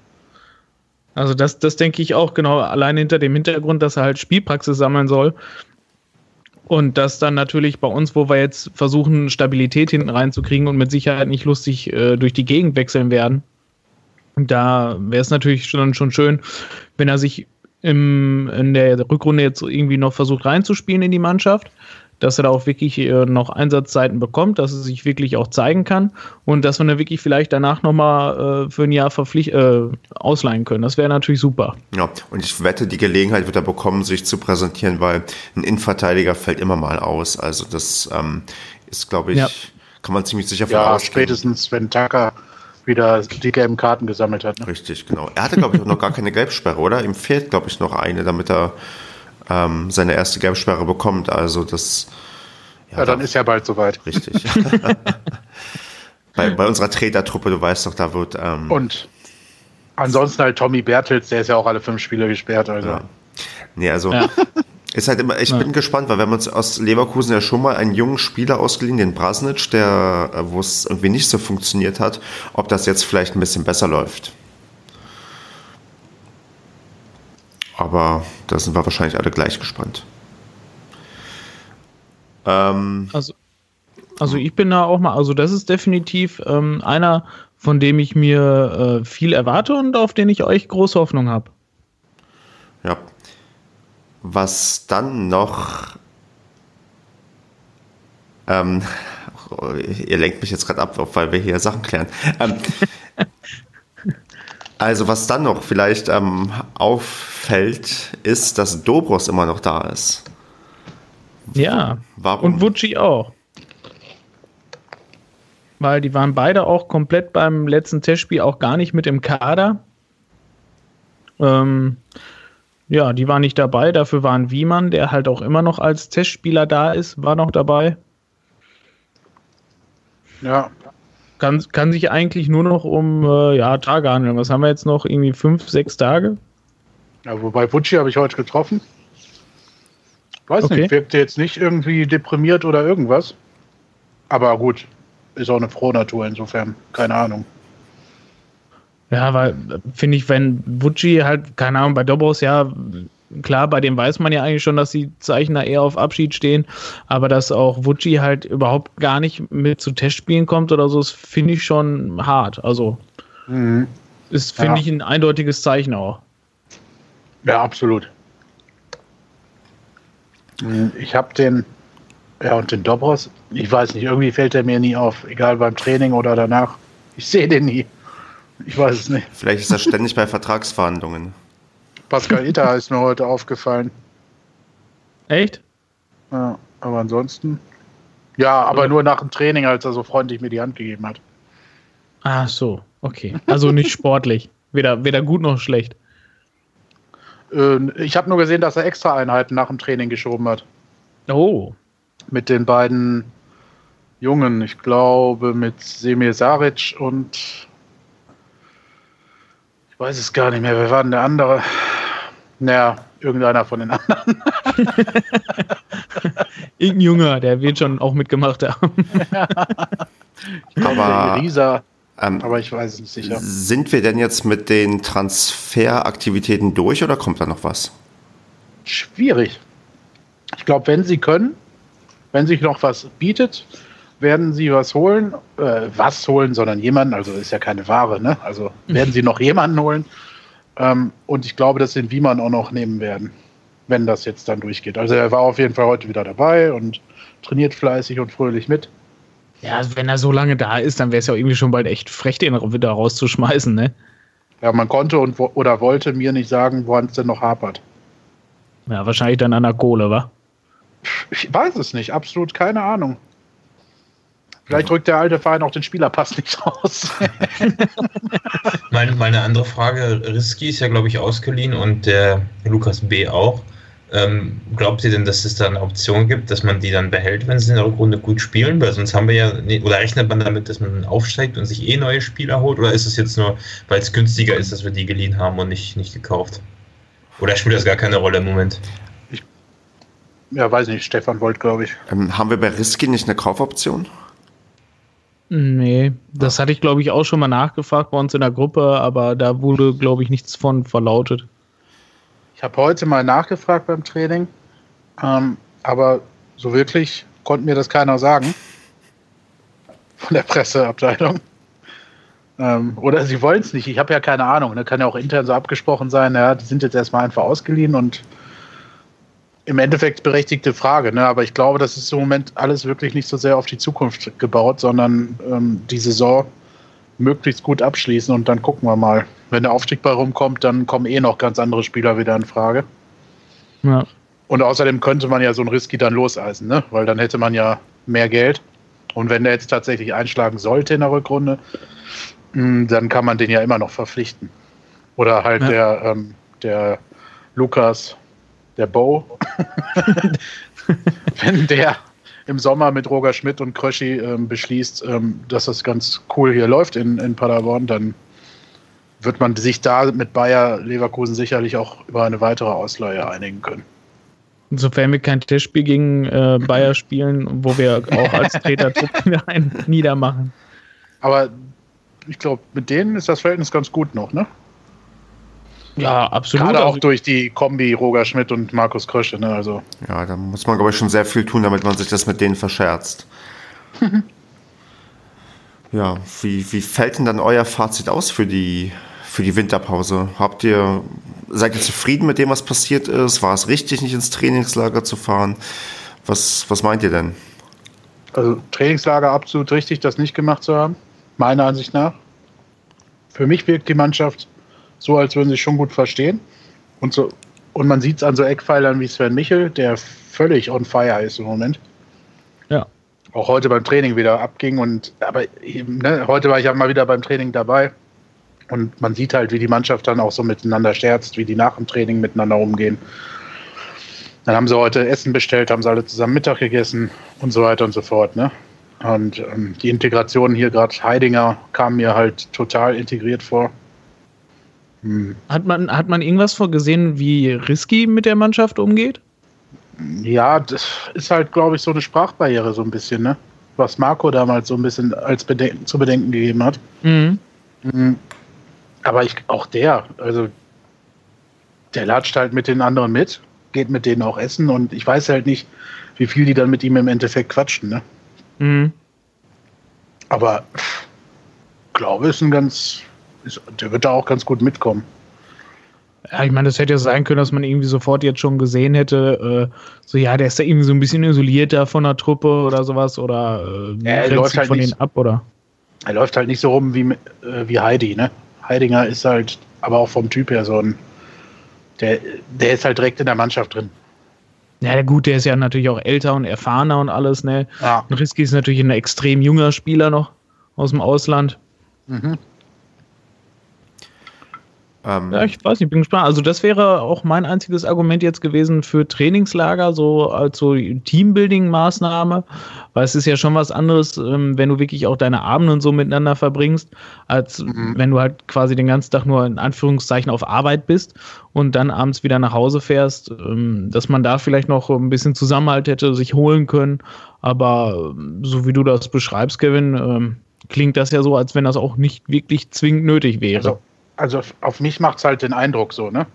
Also das, das denke ich auch genau, allein hinter dem Hintergrund, dass er halt Spielpraxis sammeln soll. Und das dann natürlich bei uns, wo wir jetzt versuchen, Stabilität hinten reinzukriegen und mit Sicherheit nicht lustig äh, durch die Gegend wechseln werden, da wäre es natürlich schon, schon schön, wenn er sich im, in der Rückrunde jetzt irgendwie noch versucht reinzuspielen in die Mannschaft, dass er da auch wirklich äh, noch Einsatzzeiten bekommt, dass er sich wirklich auch zeigen kann und dass wir dann wirklich vielleicht danach nochmal äh, für ein Jahr verpflicht, äh, ausleihen können. Das wäre natürlich super. Ja, und ich wette, die Gelegenheit wird er bekommen, sich zu präsentieren, weil ein Innenverteidiger fällt immer mal aus. Also das ähm, ist, glaube ich, ja. kann man ziemlich sicher ja, spätestens wenn Tucker wieder die gelben Karten gesammelt hat. Ne? Richtig, genau. Er hatte, glaube ich, auch noch gar keine Gelbsperre, oder? Ihm fehlt, glaube ich, noch eine, damit er ähm, seine erste Gelbsperre bekommt. Also das. Ja, ja dann da, ist ja bald soweit. Richtig. bei, bei unserer Tretertruppe, du weißt doch, da wird. Ähm, Und ansonsten halt Tommy Bertels, der ist ja auch alle fünf Spiele gesperrt. Also. Ja. Nee, also. Ja. Ist halt immer, ich ja. bin gespannt, weil wir haben uns aus Leverkusen ja schon mal einen jungen Spieler ausgeliehen, den Brasnic, der, äh, wo es irgendwie nicht so funktioniert hat, ob das jetzt vielleicht ein bisschen besser läuft. Aber da sind wir wahrscheinlich alle gleich gespannt. Ähm, also, also ich bin da auch mal, also das ist definitiv ähm, einer, von dem ich mir äh, viel erwarte und auf den ich euch große Hoffnung habe. Ja, was dann noch. Ähm, ihr lenkt mich jetzt gerade ab, weil wir hier Sachen klären. Ähm, also, was dann noch vielleicht ähm, auffällt, ist, dass Dobros immer noch da ist. Ja. Warum? Und Vucci auch. Weil die waren beide auch komplett beim letzten Testspiel auch gar nicht mit im Kader. Ähm, ja, die waren nicht dabei. Dafür war ein Wiemann, der halt auch immer noch als Testspieler da ist, war noch dabei. Ja. Kann, kann sich eigentlich nur noch um äh, ja, Tage handeln. Was haben wir jetzt noch? Irgendwie fünf, sechs Tage? Ja, wobei Bucci habe ich heute getroffen. Weiß okay. nicht, wirkte jetzt nicht irgendwie deprimiert oder irgendwas. Aber gut, ist auch eine frohe Natur insofern. Keine Ahnung. Ja, weil finde ich, wenn Vucci halt, keine Ahnung, bei Dobos ja, klar, bei dem weiß man ja eigentlich schon, dass die Zeichner eher auf Abschied stehen, aber dass auch Vucci halt überhaupt gar nicht mit zu Testspielen kommt oder so, das finde ich schon hart. Also mhm. ist, finde ja. ich, ein eindeutiges Zeichen auch. Ja, absolut. Ich habe den, ja, und den Dobros, ich weiß nicht, irgendwie fällt er mir nie auf, egal beim Training oder danach. Ich sehe den nie. Ich weiß es nicht. Vielleicht ist er ständig bei Vertragsverhandlungen. Pascal Itter ist mir heute aufgefallen. Echt? Ja, aber ansonsten. Ja, aber nur nach dem Training, als er so freundlich mir die Hand gegeben hat. Ach so, okay. Also nicht sportlich. Weder, weder gut noch schlecht. Äh, ich habe nur gesehen, dass er extra Einheiten nach dem Training geschoben hat. Oh. Mit den beiden Jungen, ich glaube mit Semir Saric und weiß es gar nicht mehr. Wer war denn der andere? Naja, irgendeiner von den anderen. Irgendein Junge, der wird schon auch mitgemacht haben. aber, Risa, ähm, aber ich weiß es nicht sicher. Sind wir denn jetzt mit den Transferaktivitäten durch oder kommt da noch was? Schwierig. Ich glaube, wenn sie können, wenn sich noch was bietet, werden sie was holen, äh, was holen, sondern jemanden, also ist ja keine Ware, ne? Also werden sie noch jemanden holen. Ähm, und ich glaube, dass sie den Wiemann auch noch nehmen werden, wenn das jetzt dann durchgeht. Also er war auf jeden Fall heute wieder dabei und trainiert fleißig und fröhlich mit. Ja, also wenn er so lange da ist, dann wäre es ja irgendwie schon bald echt frech, den wieder rauszuschmeißen, ne? Ja, man konnte und oder wollte mir nicht sagen, woran es denn noch hapert. Ja, wahrscheinlich dann an der Kohle, wa? Ich weiß es nicht, absolut keine Ahnung. Vielleicht drückt der alte Verein auch den Spielerpass nicht raus. meine, meine andere Frage, Risky ist ja, glaube ich, ausgeliehen und der Lukas B. auch. Ähm, glaubt ihr denn, dass es da eine Option gibt, dass man die dann behält, wenn sie in der Rückrunde gut spielen? Weil sonst haben wir ja, oder rechnet man damit, dass man aufsteigt und sich eh neue Spieler holt? Oder ist es jetzt nur, weil es günstiger ist, dass wir die geliehen haben und nicht, nicht gekauft? Oder spielt das gar keine Rolle im Moment? Ich, ja, weiß nicht, Stefan wollte, glaube ich. Ähm, haben wir bei Risky nicht eine Kaufoption? Nee, das hatte ich, glaube ich, auch schon mal nachgefragt bei uns in der Gruppe, aber da wurde, glaube ich, nichts von verlautet. Ich habe heute mal nachgefragt beim Training, ähm, aber so wirklich konnte mir das keiner sagen. Von der Presseabteilung. Ähm, oder sie wollen es nicht. Ich habe ja keine Ahnung. Ne? Kann ja auch intern so abgesprochen sein. Ja, die sind jetzt erstmal einfach ausgeliehen und im Endeffekt berechtigte Frage. Ne? Aber ich glaube, das ist im Moment alles wirklich nicht so sehr auf die Zukunft gebaut, sondern ähm, die Saison möglichst gut abschließen und dann gucken wir mal wenn der Aufstieg bei rumkommt, dann kommen eh noch ganz andere Spieler wieder in Frage. Ja. Und außerdem könnte man ja so ein Risky dann loseisen, ne? weil dann hätte man ja mehr Geld. Und wenn der jetzt tatsächlich einschlagen sollte in der Rückrunde, hm, dann kann man den ja immer noch verpflichten. Oder halt ja. der, ähm, der Lukas, der Bo, wenn der im Sommer mit Roger Schmidt und Kröschi ähm, beschließt, ähm, dass das ganz cool hier läuft in, in Paderborn, dann wird man sich da mit Bayer Leverkusen sicherlich auch über eine weitere Ausleihe einigen können. Insofern wir kein Testspiel gegen äh, Bayer spielen, wo wir auch als Tretertrupp einen niedermachen. Aber ich glaube, mit denen ist das Verhältnis ganz gut noch, ne? Ja, absolut. Gerade auch also durch die Kombi Roger Schmidt und Markus Krösche, ne? Also. Ja, da muss man, glaube ich, schon sehr viel tun, damit man sich das mit denen verscherzt. ja, wie, wie fällt denn dann euer Fazit aus für die für die Winterpause? Habt ihr, seid ihr zufrieden mit dem, was passiert ist? War es richtig, nicht ins Trainingslager zu fahren? Was, was meint ihr denn? Also Trainingslager absolut richtig, das nicht gemacht zu haben, meiner Ansicht nach. Für mich wirkt die Mannschaft so, als würden sie schon gut verstehen. Und, so, und man sieht es an so Eckpfeilern wie Sven Michel, der völlig on fire ist im Moment. Ja. Auch heute beim Training wieder abging. Und aber eben, ne, heute war ich ja mal wieder beim Training dabei. Und man sieht halt, wie die Mannschaft dann auch so miteinander scherzt, wie die nach dem Training miteinander umgehen. Dann haben sie heute Essen bestellt, haben sie alle zusammen Mittag gegessen und so weiter und so fort. Ne? Und ähm, die Integration hier gerade Heidinger kam mir halt total integriert vor. Hm. Hat, man, hat man irgendwas vorgesehen, wie Risky mit der Mannschaft umgeht? Ja, das ist halt, glaube ich, so eine Sprachbarriere so ein bisschen, ne? Was Marco damals so ein bisschen als Bedenken, zu bedenken gegeben hat. Mhm. Hm. Aber ich, auch der, also der latscht halt mit den anderen mit, geht mit denen auch essen und ich weiß halt nicht, wie viel die dann mit ihm im Endeffekt quatschen, ne? Mhm. Aber glaube, ist ein ganz, ist, der wird da auch ganz gut mitkommen. Ja, ich meine, das hätte ja sein können, dass man irgendwie sofort jetzt schon gesehen hätte, äh, so ja, der ist da irgendwie so ein bisschen isolierter von der Truppe oder sowas oder äh, er läuft halt von nicht, denen ab, oder? Er läuft halt nicht so rum wie, äh, wie Heidi, ne? Heidinger ist halt aber auch vom Typ her so ein, der, der ist halt direkt in der Mannschaft drin. Ja, gut, der ist ja natürlich auch älter und erfahrener und alles, ne? Ja. Und Risky ist natürlich ein extrem junger Spieler noch aus dem Ausland. Mhm. Ähm, ja, ich weiß nicht, bin gespannt. Also das wäre auch mein einziges Argument jetzt gewesen für Trainingslager, so als so Teambuilding-Maßnahme, weil es ist ja schon was anderes, ähm, wenn du wirklich auch deine Abende und so miteinander verbringst, als mhm. wenn du halt quasi den ganzen Tag nur in Anführungszeichen auf Arbeit bist und dann abends wieder nach Hause fährst, ähm, dass man da vielleicht noch ein bisschen Zusammenhalt hätte sich holen können. Aber ähm, so wie du das beschreibst, Kevin, klingt das ja so, als wenn das auch nicht wirklich zwingend nötig wäre. Also also auf mich macht es halt den Eindruck so, ne?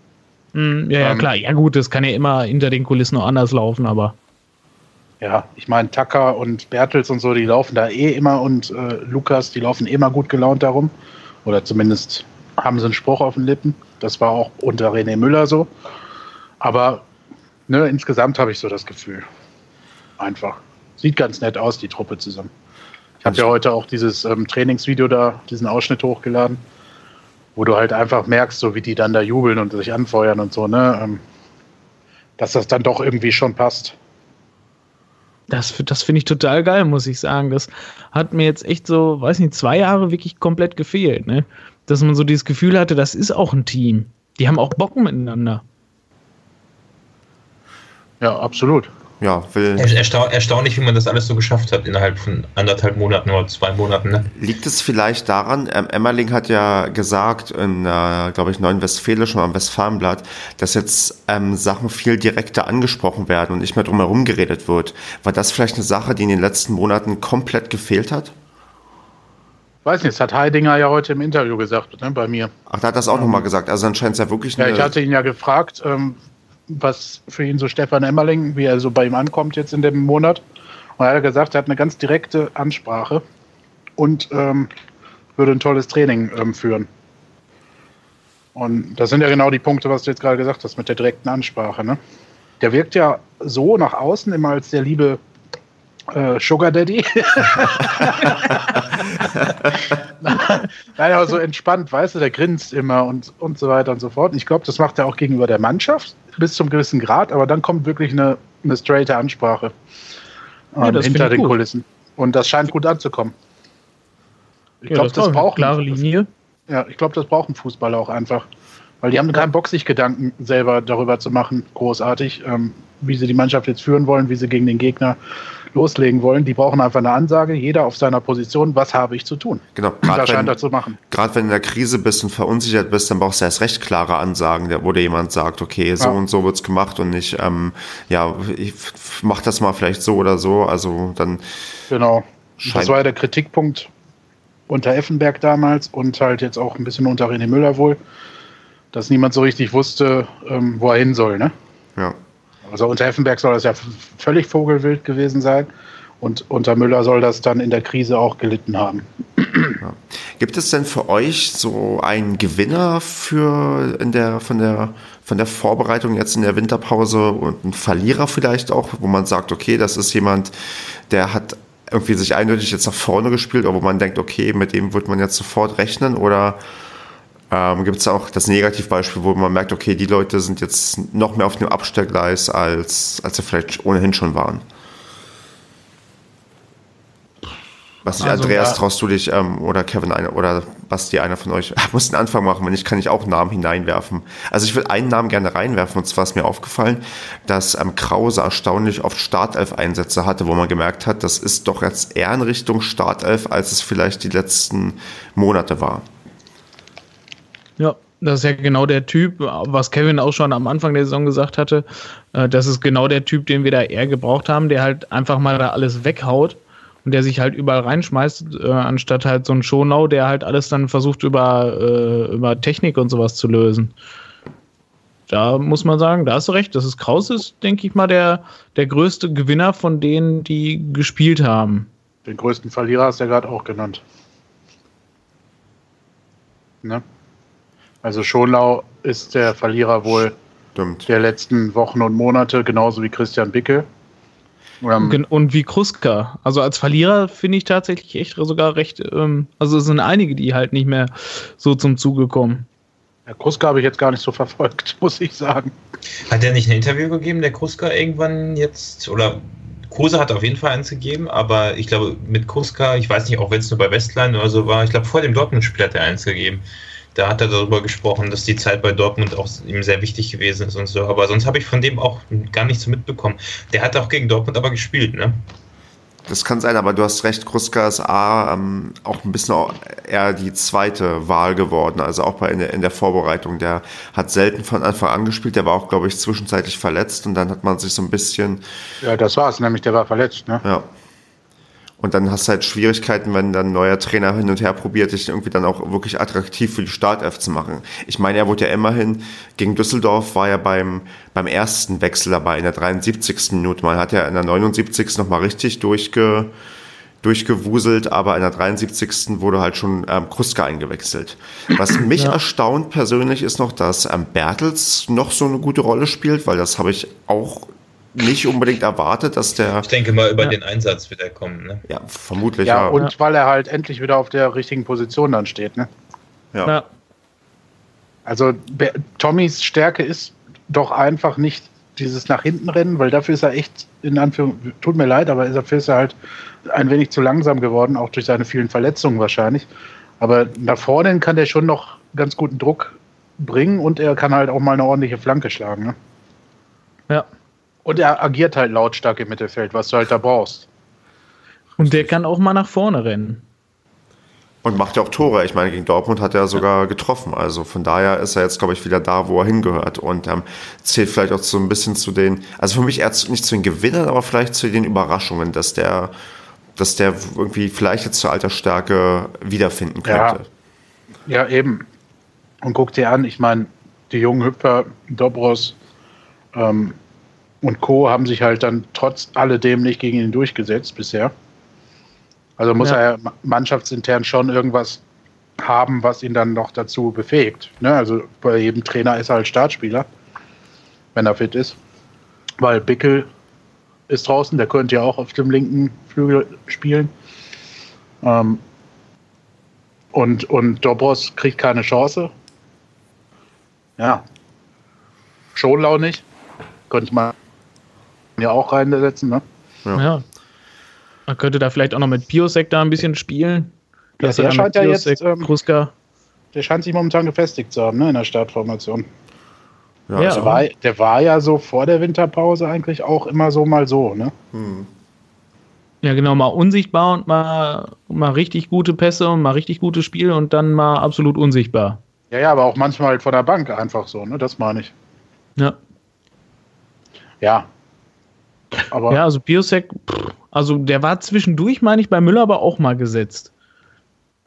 Mm, ja, ja, ähm, klar. Ja, gut, das kann ja immer hinter den Kulissen noch anders laufen, aber. Ja, ich meine, Tucker und Bertels und so, die laufen da eh immer und äh, Lukas, die laufen immer gut gelaunt darum. Oder zumindest haben sie einen Spruch auf den Lippen. Das war auch unter René Müller so. Aber ne, insgesamt habe ich so das Gefühl. Einfach. Sieht ganz nett aus, die Truppe zusammen. Ich habe ja heute auch dieses ähm, Trainingsvideo da, diesen Ausschnitt hochgeladen, wo du halt einfach merkst, so wie die dann da jubeln und sich anfeuern und so, ne? Ähm, dass das dann doch irgendwie schon passt. Das, das finde ich total geil, muss ich sagen. Das hat mir jetzt echt so, weiß nicht, zwei Jahre wirklich komplett gefehlt, ne? Dass man so dieses Gefühl hatte, das ist auch ein Team. Die haben auch Bock miteinander. Ja, absolut ja, will. Ersta erstaunlich, wie man das alles so geschafft hat innerhalb von anderthalb Monaten oder zwei Monaten. Ne? Liegt es vielleicht daran, ähm, Emmerling hat ja gesagt, in, äh, glaube ich, Neuen Westfälischen am Westfalenblatt, dass jetzt ähm, Sachen viel direkter angesprochen werden und nicht mehr drum herum geredet wird. War das vielleicht eine Sache, die in den letzten Monaten komplett gefehlt hat? Weiß nicht, das hat Heidinger ja heute im Interview gesagt, ne, bei mir. Ach, da hat das auch ähm, nochmal gesagt. Also anscheinend ist ja wirklich Ja, ich hatte ihn ja gefragt, ähm, was für ihn so Stefan Emmerling, wie er so bei ihm ankommt jetzt in dem Monat. Und er hat gesagt, er hat eine ganz direkte Ansprache und ähm, würde ein tolles Training ähm, führen. Und das sind ja genau die Punkte, was du jetzt gerade gesagt hast mit der direkten Ansprache. Ne? Der wirkt ja so nach außen immer als der liebe äh, Sugar Daddy. Nein, aber so entspannt, weißt du, der grinst immer und, und so weiter und so fort. ich glaube, das macht er auch gegenüber der Mannschaft bis zum gewissen Grad, aber dann kommt wirklich eine, eine straighte Ansprache ja, ähm, hinter den gut. Kulissen. Und das scheint gut anzukommen. Ich ja, glaube, das, das braucht klare Linie. Ja, ich glaube, das braucht ein Fußballer auch einfach. Weil die haben keinen Bock, sich Gedanken selber darüber zu machen, großartig, ähm, wie sie die Mannschaft jetzt führen wollen, wie sie gegen den Gegner loslegen wollen. Die brauchen einfach eine Ansage, jeder auf seiner Position, was habe ich zu tun. Genau, gerade wenn, zu machen. Gerade wenn du in der Krise bist und verunsichert bist, dann brauchst du erst recht klare Ansagen, wo dir jemand sagt, okay, so ja. und so wird es gemacht und nicht, ähm, ja, ich mach das mal vielleicht so oder so. Also dann. Genau. Das war ja der Kritikpunkt unter Effenberg damals und halt jetzt auch ein bisschen unter René Müller wohl, dass niemand so richtig wusste, ähm, wo er hin soll, ne? Ja. Also unter Effenberg soll das ja völlig vogelwild gewesen sein. Und unter Müller soll das dann in der Krise auch gelitten haben. Ja. Gibt es denn für euch so einen Gewinner für in der, von, der, von der Vorbereitung jetzt in der Winterpause und einen Verlierer vielleicht auch, wo man sagt, okay, das ist jemand, der hat irgendwie sich eindeutig jetzt nach vorne gespielt, aber wo man denkt, okay, mit dem wird man jetzt sofort rechnen oder ähm, Gibt es auch das Negativbeispiel, wo man merkt, okay, die Leute sind jetzt noch mehr auf dem Abstellgleis, als, als sie vielleicht ohnehin schon waren? Basti, also, Andreas, ja. traust du dich ähm, oder Kevin eine, oder Basti, einer von euch, muss den Anfang machen, wenn ich kann ich auch Namen hineinwerfen. Also ich würde einen Namen gerne reinwerfen und zwar ist mir aufgefallen, dass ähm, Krause erstaunlich oft Startelf-Einsätze hatte, wo man gemerkt hat, das ist doch jetzt eher in Richtung Startelf, als es vielleicht die letzten Monate war. Das ist ja genau der Typ, was Kevin auch schon am Anfang der Saison gesagt hatte. Äh, das ist genau der Typ, den wir da eher gebraucht haben, der halt einfach mal da alles weghaut und der sich halt überall reinschmeißt, äh, anstatt halt so ein Schonau, der halt alles dann versucht über, äh, über Technik und sowas zu lösen. Da muss man sagen, da hast du recht. Das ist Kraus ist, denke ich mal, der, der größte Gewinner von denen, die gespielt haben. Den größten Verlierer hast du ja gerade auch genannt. Ne? Also Schonlau ist der Verlierer wohl Stimmt. der letzten Wochen und Monate, genauso wie Christian Bicke. Ähm, und wie Kruska. Also als Verlierer finde ich tatsächlich echt sogar recht, ähm, also es sind einige, die halt nicht mehr so zum Zuge kommen. Ja, Kruska habe ich jetzt gar nicht so verfolgt, muss ich sagen. Hat er nicht ein Interview gegeben, der Kruska irgendwann jetzt? Oder Kruse hat auf jeden Fall eins gegeben, aber ich glaube mit Kruska, ich weiß nicht, auch wenn es nur bei Westline oder so war, ich glaube vor dem Dortmund-Spiel hat er eins gegeben da hat er darüber gesprochen, dass die Zeit bei Dortmund auch ihm sehr wichtig gewesen ist und so. Aber sonst habe ich von dem auch gar nichts mitbekommen. Der hat auch gegen Dortmund aber gespielt, ne? Das kann sein, aber du hast recht, Kruska ist A, ähm, auch ein bisschen eher die zweite Wahl geworden, also auch bei in der, in der Vorbereitung. Der hat selten von Anfang an gespielt, der war auch, glaube ich, zwischenzeitlich verletzt und dann hat man sich so ein bisschen. Ja, das war es, nämlich der war verletzt, ne? Ja. Und dann hast du halt Schwierigkeiten, wenn dann ein neuer Trainer hin und her probiert, dich irgendwie dann auch wirklich attraktiv für die Startelf zu machen. Ich meine, er wurde ja immerhin gegen Düsseldorf, war ja beim, beim ersten Wechsel dabei, in der 73. Minute. Man hat ja in der 79. nochmal richtig durchge, durchgewuselt, aber in der 73. wurde halt schon ähm, Kruska eingewechselt. Was mich ja. erstaunt persönlich ist noch, dass ähm, Bertels noch so eine gute Rolle spielt, weil das habe ich auch nicht unbedingt erwartet, dass der. Ich denke mal, über ja. den Einsatz wird er kommen. Ne? Ja, vermutlich. Ja, ja, und weil er halt endlich wieder auf der richtigen Position dann steht. Ne? Ja. ja. Also Tommys Stärke ist doch einfach nicht dieses nach hinten rennen, weil dafür ist er echt, in Anführungszeichen, tut mir leid, aber dafür ist er halt ein wenig zu langsam geworden, auch durch seine vielen Verletzungen wahrscheinlich. Aber nach vorne kann der schon noch ganz guten Druck bringen und er kann halt auch mal eine ordentliche Flanke schlagen. Ne? Ja. Und er agiert halt lautstark im Mittelfeld, was du halt da brauchst. Und der kann auch mal nach vorne rennen. Und macht ja auch Tore. Ich meine, gegen Dortmund hat er sogar getroffen. Also von daher ist er jetzt, glaube ich, wieder da, wo er hingehört. Und ähm, zählt vielleicht auch so ein bisschen zu den, also für mich eher nicht zu den Gewinnern, aber vielleicht zu den Überraschungen, dass der, dass der irgendwie vielleicht jetzt zur Altersstärke wiederfinden könnte. Ja, ja eben. Und guck dir an, ich meine, die jungen Hüpfer, Dobros ähm, und Co. haben sich halt dann trotz alledem nicht gegen ihn durchgesetzt bisher. Also muss ja. er mannschaftsintern schon irgendwas haben, was ihn dann noch dazu befähigt. Ne? Also bei jedem Trainer ist er halt Startspieler, wenn er fit ist. Weil Bickel ist draußen, der könnte ja auch auf dem linken Flügel spielen. Ähm, und, und Dobros kriegt keine Chance. Ja. Schonlau nicht. Könnte man ja auch reinsetzen, ne? Ja. ja. Man könnte da vielleicht auch noch mit Piosek da ein bisschen spielen. Ja, der scheint ja jetzt, ähm, Kruska. Der scheint sich momentan gefestigt zu haben, ne, in der Startformation. Ja, ja. Der, war, der war ja so vor der Winterpause eigentlich auch immer so mal so, ne? Hm. Ja, genau, mal unsichtbar und mal, mal richtig gute Pässe und mal richtig gutes Spiel und dann mal absolut unsichtbar. Ja, ja, aber auch manchmal halt von der Bank einfach so, ne? Das meine ich. Ja. Ja. Aber ja, also Biosec, also der war zwischendurch, meine ich, bei Müller aber auch mal gesetzt.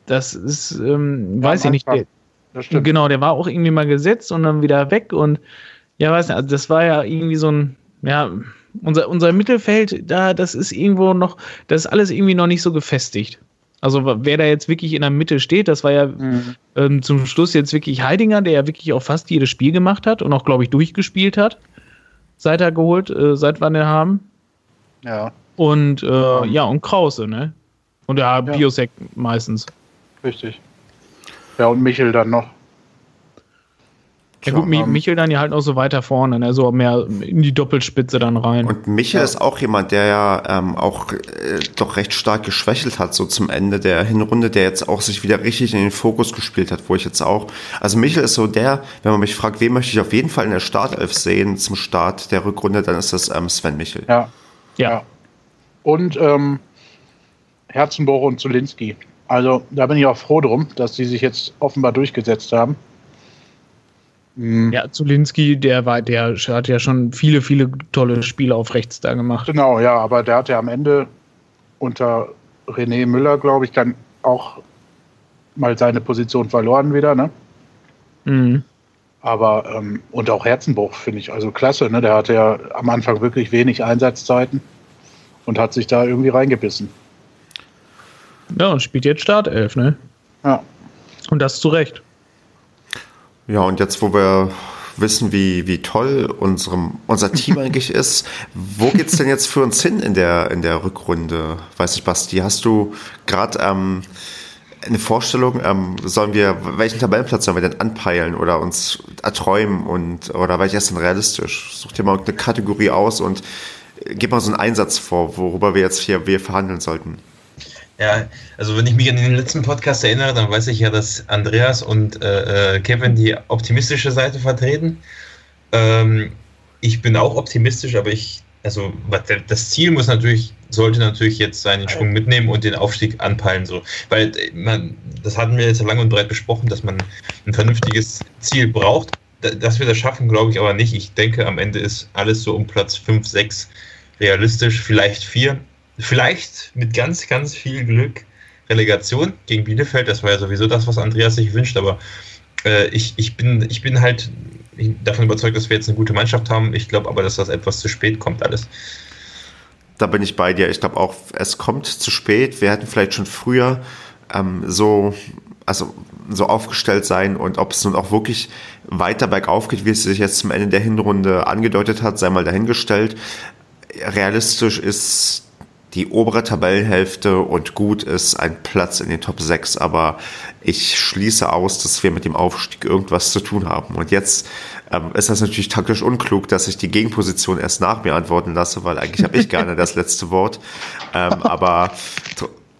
Das ist, ähm, ja, weiß ich nicht. Der, genau, der war auch irgendwie mal gesetzt und dann wieder weg und ja, weiß nicht, also das war ja irgendwie so ein, ja, unser, unser Mittelfeld, da, das ist irgendwo noch, das ist alles irgendwie noch nicht so gefestigt. Also wer da jetzt wirklich in der Mitte steht, das war ja mhm. ähm, zum Schluss jetzt wirklich Heidinger, der ja wirklich auch fast jedes Spiel gemacht hat und auch, glaube ich, durchgespielt hat, seit er geholt, äh, seit wann wir haben. Ja. Und äh, ja, und Krause, ne? Und ja, ja. Biosec meistens. Richtig. Ja, und Michel dann noch. Ja gut, ähm, Michel dann ja halt noch so weiter vorne, ne? so mehr in die Doppelspitze dann rein. Und Michel ja. ist auch jemand, der ja ähm, auch äh, doch recht stark geschwächelt hat, so zum Ende der Hinrunde, der jetzt auch sich wieder richtig in den Fokus gespielt hat, wo ich jetzt auch. Also Michel ist so der, wenn man mich fragt, wen möchte ich auf jeden Fall in der Startelf sehen zum Start der Rückrunde, dann ist das ähm, Sven Michel. Ja. Ja. Und ähm, Herzenbohrer und Zulinski. Also da bin ich auch froh drum, dass die sich jetzt offenbar durchgesetzt haben. Mhm. Ja, Zulinski, der war, der hat ja schon viele, viele tolle Spiele auf rechts da gemacht. Genau, ja, aber der hat ja am Ende unter René Müller, glaube ich, dann auch mal seine Position verloren wieder, ne? Mhm. Aber, ähm, und auch Herzenbruch finde ich also klasse, ne? Der hatte ja am Anfang wirklich wenig Einsatzzeiten und hat sich da irgendwie reingebissen. Ja, und spielt jetzt Startelf, ne? Ja. Und das zu Recht. Ja, und jetzt, wo wir wissen, wie, wie toll unserem, unser Team eigentlich ist, wo geht es denn jetzt für uns hin in der, in der Rückrunde? Weiß ich, Basti, hast du gerade ähm, eine Vorstellung, ähm, sollen wir, welchen Tabellenplatz sollen wir denn anpeilen oder uns erträumen und oder welcher ist denn realistisch? Such dir mal eine Kategorie aus und gib mal so einen Einsatz vor, worüber wir jetzt hier wir verhandeln sollten. Ja, also wenn ich mich an den letzten Podcast erinnere, dann weiß ich ja, dass Andreas und äh, äh, Kevin die optimistische Seite vertreten. Ähm, ich bin auch optimistisch, aber ich, also das Ziel muss natürlich, sollte natürlich jetzt seinen Schwung mitnehmen und den Aufstieg anpeilen. So. Weil man, das hatten wir jetzt lang und breit besprochen, dass man ein vernünftiges Ziel braucht. Dass wir das schaffen, glaube ich aber nicht. Ich denke, am Ende ist alles so um Platz 5, 6 realistisch, vielleicht 4 vielleicht mit ganz, ganz viel Glück Relegation gegen Bielefeld. Das war ja sowieso das, was Andreas sich wünscht, aber äh, ich, ich, bin, ich bin halt davon überzeugt, dass wir jetzt eine gute Mannschaft haben. Ich glaube aber, dass das etwas zu spät kommt alles. da bin ich bei dir. Ich glaube auch, es kommt zu spät. Wir hätten vielleicht schon früher ähm, so, also so aufgestellt sein und ob es nun auch wirklich weiter bergauf geht, wie es sich jetzt zum Ende der Hinrunde angedeutet hat, sei mal dahingestellt. Realistisch ist die obere Tabellenhälfte und gut ist ein Platz in den Top 6, aber ich schließe aus, dass wir mit dem Aufstieg irgendwas zu tun haben. Und jetzt ähm, ist das natürlich taktisch unklug, dass ich die Gegenposition erst nach mir antworten lasse, weil eigentlich habe ich gerne das letzte Wort. Ähm, aber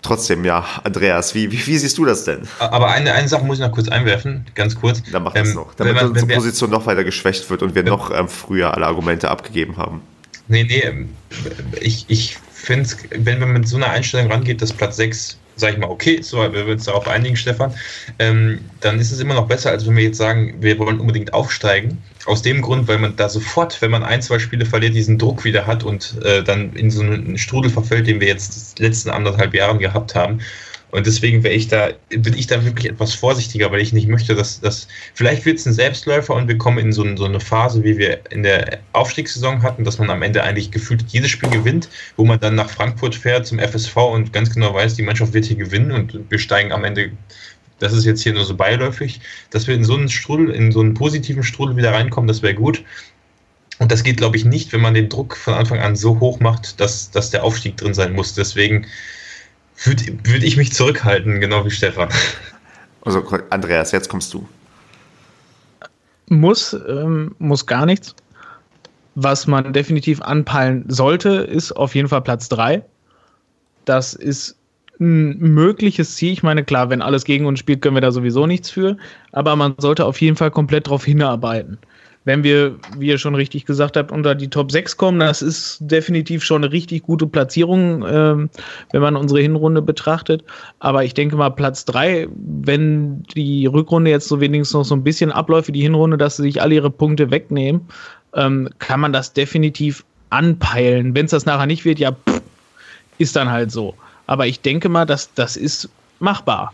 trotzdem, ja, Andreas, wie, wie, wie, siehst du das denn? Aber eine, eine Sache muss ich noch kurz einwerfen, ganz kurz. Dann mach das ähm, noch, damit man, unsere Position noch weiter geschwächt wird und wir noch ähm, früher alle Argumente abgegeben haben. Nee, nee, ähm, ich, ich finde, wenn man mit so einer Einstellung rangeht, dass Platz 6, sage ich mal, okay, so, wir würden uns darauf einigen, Stefan, ähm, dann ist es immer noch besser, als wenn wir jetzt sagen, wir wollen unbedingt aufsteigen. Aus dem Grund, weil man da sofort, wenn man ein, zwei Spiele verliert, diesen Druck wieder hat und äh, dann in so einen Strudel verfällt, den wir jetzt die letzten anderthalb Jahre gehabt haben. Und deswegen wäre ich da, bin ich da wirklich etwas vorsichtiger, weil ich nicht möchte, dass das, vielleicht wird es ein Selbstläufer und wir kommen in so, so, eine Phase, wie wir in der Aufstiegssaison hatten, dass man am Ende eigentlich gefühlt jedes Spiel gewinnt, wo man dann nach Frankfurt fährt zum FSV und ganz genau weiß, die Mannschaft wird hier gewinnen und wir steigen am Ende das ist jetzt hier nur so beiläufig, dass wir in so einen Strudel, in so einen positiven Strudel wieder reinkommen, das wäre gut. Und das geht, glaube ich, nicht, wenn man den Druck von Anfang an so hoch macht, dass, dass der Aufstieg drin sein muss. Deswegen würde würd ich mich zurückhalten, genau wie Stefan. Also Andreas, jetzt kommst du. Muss, ähm, muss gar nichts. Was man definitiv anpeilen sollte, ist auf jeden Fall Platz 3. Das ist ein mögliches Ziel. Ich meine, klar, wenn alles gegen uns spielt, können wir da sowieso nichts für. Aber man sollte auf jeden Fall komplett darauf hinarbeiten wenn wir, wie ihr schon richtig gesagt habt, unter die Top 6 kommen, das ist definitiv schon eine richtig gute Platzierung, ähm, wenn man unsere Hinrunde betrachtet. Aber ich denke mal, Platz 3, wenn die Rückrunde jetzt so wenigstens noch so ein bisschen abläuft wie die Hinrunde, dass sie sich alle ihre Punkte wegnehmen, ähm, kann man das definitiv anpeilen. Wenn es das nachher nicht wird, ja, pff, ist dann halt so. Aber ich denke mal, dass das ist machbar.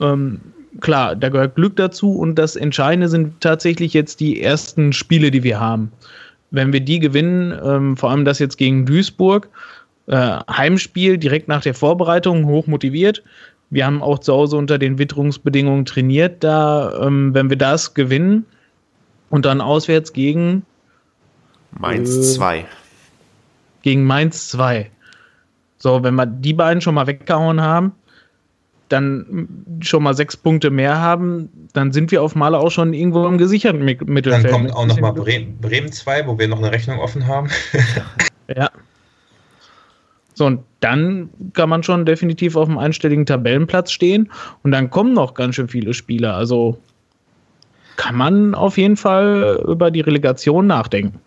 Ähm, klar, da gehört Glück dazu und das Entscheidende sind tatsächlich jetzt die ersten Spiele, die wir haben. Wenn wir die gewinnen, ähm, vor allem das jetzt gegen Duisburg, äh, Heimspiel direkt nach der Vorbereitung, hoch motiviert. Wir haben auch zu Hause unter den Witterungsbedingungen trainiert. Da, ähm, wenn wir das gewinnen und dann auswärts gegen Mainz 2. Äh, gegen Mainz 2. So, wenn wir die beiden schon mal weggehauen haben, dann schon mal sechs Punkte mehr haben, dann sind wir auf Male auch schon irgendwo im gesicherten Mittelfeld. Dann kommt auch noch mal Bremen, Bremen 2, wo wir noch eine Rechnung offen haben. ja. So, und dann kann man schon definitiv auf einem einstelligen Tabellenplatz stehen und dann kommen noch ganz schön viele Spieler. Also kann man auf jeden Fall über die Relegation nachdenken.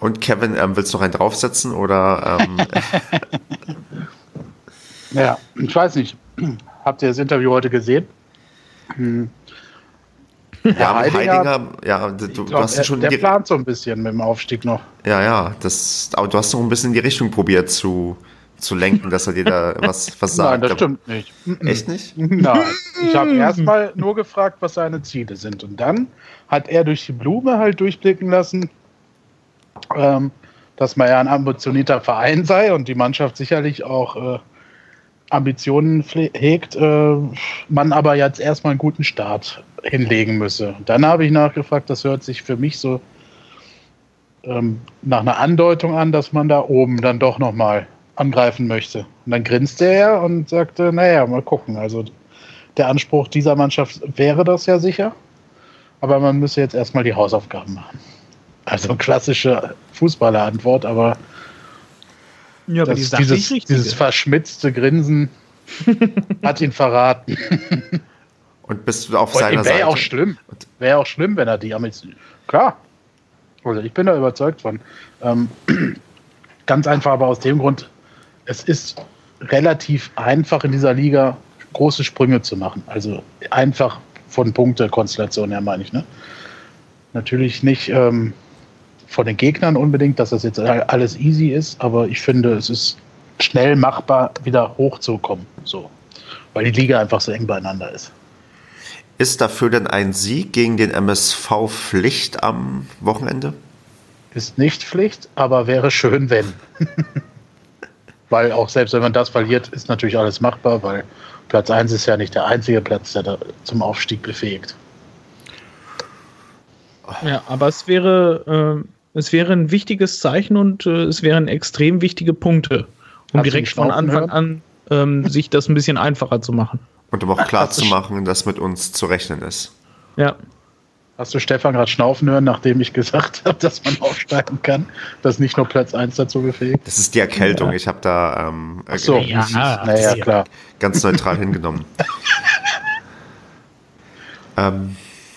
Und Kevin, ähm, willst du noch einen draufsetzen oder? Ähm ja, ich weiß nicht habt ihr das Interview heute gesehen? Hm. Ja, Heidinger, Heidinger, ja, du, du glaub, hast schon. Der plant so ein bisschen mit dem Aufstieg noch. Ja, ja, das, aber du hast noch ein bisschen in die Richtung probiert zu, zu lenken, dass er dir da was, was sagt. Nein, das stimmt nicht. Echt nicht? Nein. Ich habe erstmal nur gefragt, was seine Ziele sind. Und dann hat er durch die Blume halt durchblicken lassen, ähm, dass man ja ein ambitionierter Verein sei und die Mannschaft sicherlich auch äh, Ambitionen hegt, äh, man aber jetzt erstmal einen guten Start hinlegen müsse. Dann habe ich nachgefragt, das hört sich für mich so ähm, nach einer Andeutung an, dass man da oben dann doch nochmal angreifen möchte. Und dann grinste er und sagte, naja, mal gucken. Also der Anspruch dieser Mannschaft wäre das ja sicher, aber man müsse jetzt erstmal die Hausaufgaben machen. Also klassische Fußballerantwort, aber ja, aber das, die dieses, dieses verschmitzte Grinsen hat ihn verraten. Und bist du auf Und seiner Seite? Wäre auch schlimm. Wäre auch schlimm, wenn er die Ambition. Klar. Also ich bin da überzeugt von. Ähm, ganz einfach, aber aus dem Grund, es ist relativ einfach in dieser Liga große Sprünge zu machen. Also einfach von Punktekonstellation her meine ich. Ne? Natürlich nicht ähm, von den Gegnern unbedingt, dass das jetzt alles easy ist, aber ich finde, es ist schnell machbar, wieder hochzukommen. So. Weil die Liga einfach so eng beieinander ist. Ist dafür denn ein Sieg gegen den MSV Pflicht am Wochenende? Ist nicht Pflicht, aber wäre schön, wenn. Weil auch selbst wenn man das verliert, ist natürlich alles machbar, weil Platz 1 ist ja nicht der einzige Platz, der da zum Aufstieg befähigt. Ja, aber es wäre, äh, es wäre ein wichtiges Zeichen und äh, es wären extrem wichtige Punkte, um Hast direkt von Anfang an ähm, sich das ein bisschen einfacher zu machen. Und um auch klar zu machen, dass mit uns zu rechnen ist. Ja. Hast du Stefan gerade schnaufen hören, nachdem ich gesagt habe, dass man aufsteigen kann, dass nicht nur Platz 1 dazu befähigt? Das ist die Erkältung. Ja. Ich habe da ähm, Ach so, ja, naja, klar. ganz neutral hingenommen. ähm,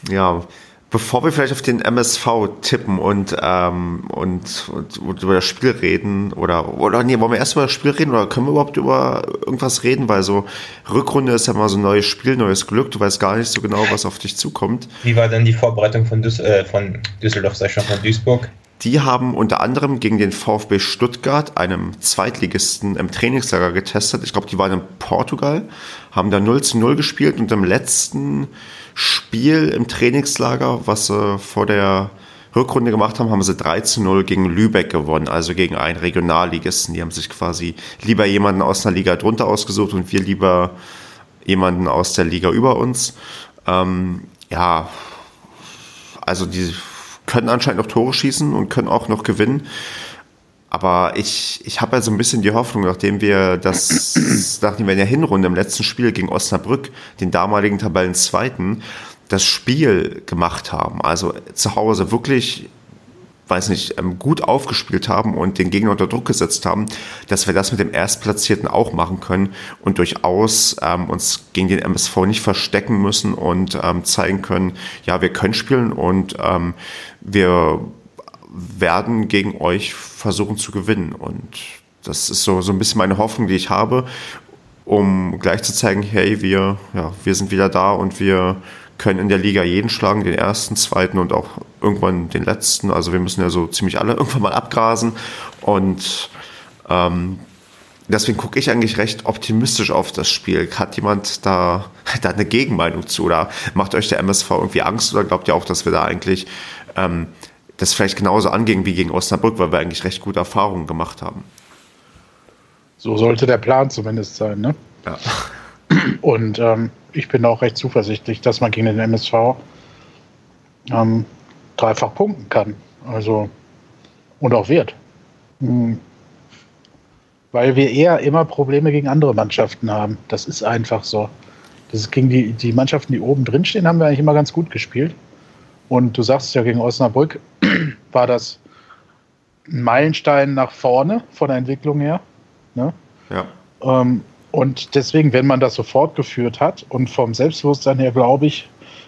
ja, Bevor wir vielleicht auf den MSV tippen und, ähm, und, und, und, über das Spiel reden, oder, oder nee, wollen wir erst über das Spiel reden oder können wir überhaupt über irgendwas reden? Weil so Rückrunde ist ja mal so ein neues Spiel, neues Glück, du weißt gar nicht so genau, was auf dich zukommt. Wie war denn die Vorbereitung von, Düs äh, von Düsseldorf, sag ich schon, von Duisburg? Die haben unter anderem gegen den VfB Stuttgart, einem Zweitligisten, im Trainingslager getestet. Ich glaube, die waren in Portugal, haben da 0 zu 0 gespielt und im letzten Spiel im Trainingslager, was sie vor der Rückrunde gemacht haben, haben sie 3 zu 0 gegen Lübeck gewonnen, also gegen einen Regionalligisten. Die haben sich quasi lieber jemanden aus einer Liga drunter ausgesucht und wir lieber jemanden aus der Liga über uns. Ähm, ja, also die können anscheinend noch Tore schießen und können auch noch gewinnen. Aber ich, ich habe ja so ein bisschen die Hoffnung, nachdem wir das, nachdem wir in der Hinrunde im letzten Spiel gegen Osnabrück, den damaligen Tabellenzweiten, das Spiel gemacht haben. Also zu Hause wirklich, weiß nicht, ähm, gut aufgespielt haben und den Gegner unter Druck gesetzt haben, dass wir das mit dem Erstplatzierten auch machen können und durchaus ähm, uns gegen den MSV nicht verstecken müssen und ähm, zeigen können, ja, wir können spielen und ähm, wir werden gegen euch versuchen zu gewinnen. Und das ist so, so ein bisschen meine Hoffnung, die ich habe, um gleich zu zeigen, hey, wir, ja, wir sind wieder da und wir können in der Liga jeden schlagen, den ersten, zweiten und auch irgendwann den letzten. Also wir müssen ja so ziemlich alle irgendwann mal abgrasen. Und ähm, deswegen gucke ich eigentlich recht optimistisch auf das Spiel. Hat jemand da, da eine Gegenmeinung zu? Oder macht euch der MSV irgendwie Angst? Oder glaubt ihr auch, dass wir da eigentlich ähm, das vielleicht genauso anging wie gegen Osnabrück, weil wir eigentlich recht gute Erfahrungen gemacht haben. So sollte der Plan zumindest sein, ne? Ja. Und ähm, ich bin auch recht zuversichtlich, dass man gegen den MSV ähm, dreifach punkten kann. Also und auch wird. Mhm. Weil wir eher immer Probleme gegen andere Mannschaften haben. Das ist einfach so. Das ist gegen die, die Mannschaften, die oben drin stehen, haben wir eigentlich immer ganz gut gespielt. Und du sagst ja, gegen Osnabrück war das ein Meilenstein nach vorne von der Entwicklung her. Ne? Ja. Ähm, und deswegen, wenn man das so fortgeführt hat und vom Selbstbewusstsein her, glaube ich,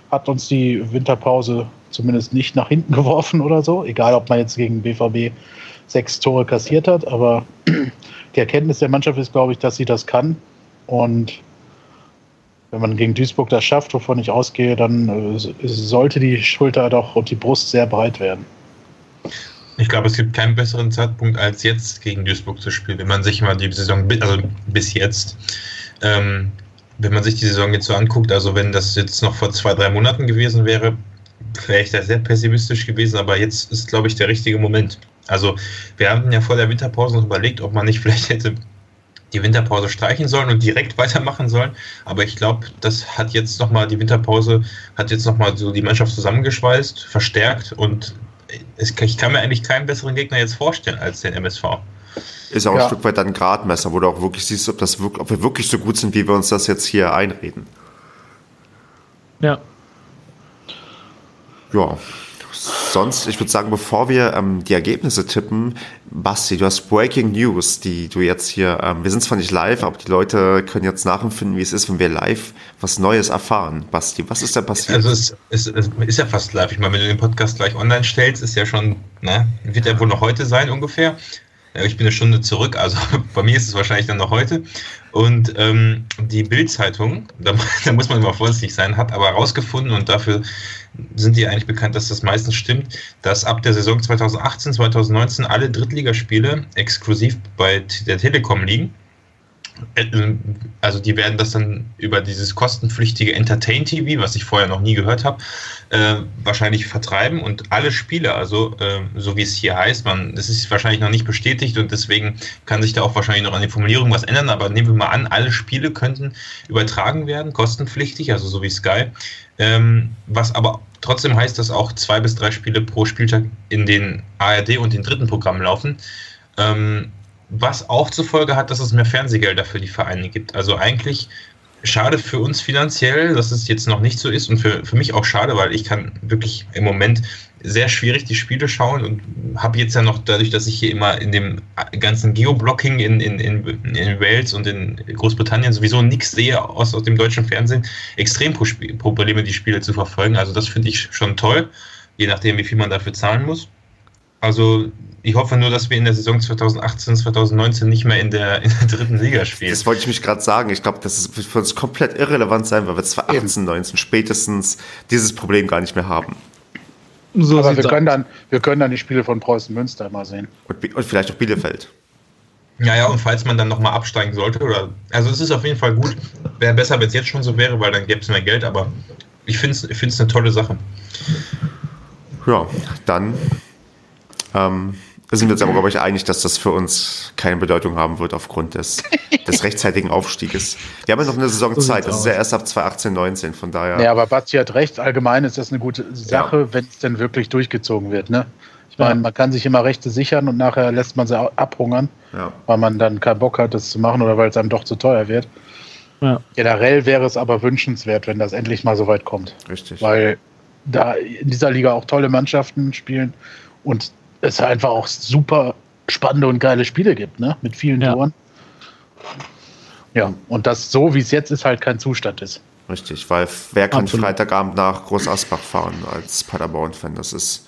hat uns die Winterpause zumindest nicht nach hinten geworfen oder so. Egal, ob man jetzt gegen BVB sechs Tore kassiert hat, aber die Erkenntnis der Mannschaft ist, glaube ich, dass sie das kann. Und wenn man gegen Duisburg das schafft, wovon ich ausgehe, dann äh, sollte die Schulter doch und die Brust sehr breit werden. Ich glaube, es gibt keinen besseren Zeitpunkt, als jetzt gegen Duisburg zu spielen, wenn man sich mal die Saison, also bis jetzt, ähm, wenn man sich die Saison jetzt so anguckt, also wenn das jetzt noch vor zwei, drei Monaten gewesen wäre, wäre ich da sehr pessimistisch gewesen, aber jetzt ist, glaube ich, der richtige Moment. Also wir haben ja vor der Winterpause noch überlegt, ob man nicht vielleicht hätte die Winterpause streichen sollen und direkt weitermachen sollen. Aber ich glaube, das hat jetzt nochmal, die Winterpause hat jetzt nochmal so die Mannschaft zusammengeschweißt, verstärkt und es, ich kann mir eigentlich keinen besseren Gegner jetzt vorstellen als den MSV. Ist auch ja. ein Stück weit ein Gradmesser, wo du auch wirklich siehst, ob, das, ob wir wirklich so gut sind, wie wir uns das jetzt hier einreden. Ja. Ja, sonst, ich würde sagen, bevor wir ähm, die Ergebnisse tippen, Basti, du hast Breaking News, die du jetzt hier, ähm, wir sind zwar nicht live, aber die Leute können jetzt nachempfinden, wie es ist, wenn wir live was Neues erfahren. Basti, was ist da passiert? Also es, es, es ist ja fast live. Ich meine, wenn du den Podcast gleich online stellst, ist ja schon, ne, wird ja wohl noch heute sein ungefähr. Ich bin eine Stunde zurück, also bei mir ist es wahrscheinlich dann noch heute. Und ähm, die Bild-Zeitung, da, da, muss man immer vorsichtig sein, hat aber herausgefunden und dafür sind die eigentlich bekannt, dass das meistens stimmt, dass ab der Saison 2018, 2019 alle Drittligaspiele exklusiv bei der Telekom liegen. Also die werden das dann über dieses kostenpflichtige Entertain TV, was ich vorher noch nie gehört habe, äh, wahrscheinlich vertreiben. Und alle Spiele, also äh, so wie es hier heißt, man, das ist wahrscheinlich noch nicht bestätigt und deswegen kann sich da auch wahrscheinlich noch an den Formulierungen was ändern, aber nehmen wir mal an, alle Spiele könnten übertragen werden, kostenpflichtig, also so wie Sky, ähm, was aber trotzdem heißt, dass auch zwei bis drei Spiele pro Spieltag in den ARD und den dritten Programmen laufen. Ähm, was auch zur Folge hat, dass es mehr Fernsehgelder für die Vereine gibt. Also eigentlich schade für uns finanziell, dass es jetzt noch nicht so ist und für, für mich auch schade, weil ich kann wirklich im Moment sehr schwierig die Spiele schauen und habe jetzt ja noch dadurch, dass ich hier immer in dem ganzen Geoblocking in, in, in, in Wales und in Großbritannien sowieso nichts sehe aus, aus dem deutschen Fernsehen, extrem Probleme, die Spiele zu verfolgen. Also das finde ich schon toll, je nachdem, wie viel man dafür zahlen muss. Also ich hoffe nur, dass wir in der Saison 2018, 2019 nicht mehr in der, in der dritten Liga spielen. Das wollte ich mich gerade sagen. Ich glaube, das ist für uns komplett irrelevant sein, weil wir 2018, 19 spätestens dieses Problem gar nicht mehr haben. So Aber wir können, dann, wir können dann die Spiele von Preußen Münster mal sehen. Und, und vielleicht auch Bielefeld. Ja, ja, und falls man dann nochmal absteigen sollte, oder. Also, es ist auf jeden Fall gut. Wäre besser, wenn es jetzt schon so wäre, weil dann gäbe es mehr Geld, aber ich finde es ich eine tolle Sache. Ja, dann ähm, sind wir uns aber, glaube ich, einig, dass das für uns keine Bedeutung haben wird aufgrund des, des rechtzeitigen Aufstieges. Wir haben ja noch eine Saison Zeit, das ist ja erst ab 2018, 19, von daher. Ja, aber Basti hat recht, allgemein ist das eine gute Sache, ja. wenn es denn wirklich durchgezogen wird. Ne? Ich meine, ja. man kann sich immer Rechte sichern und nachher lässt man sie abhungern, ja. weil man dann keinen Bock hat, das zu machen oder weil es einem doch zu teuer wird. Ja. Generell wäre es aber wünschenswert, wenn das endlich mal so weit kommt. Richtig. Weil da in dieser Liga auch tolle Mannschaften spielen und es einfach auch super spannende und geile Spiele gibt, ne? Mit vielen ja. Toren. Ja, und das so, wie es jetzt ist, halt kein Zustand ist. Richtig, weil wer kann Absolut. Freitagabend nach Groß Asbach fahren als Paderborn-Fan? Das ist.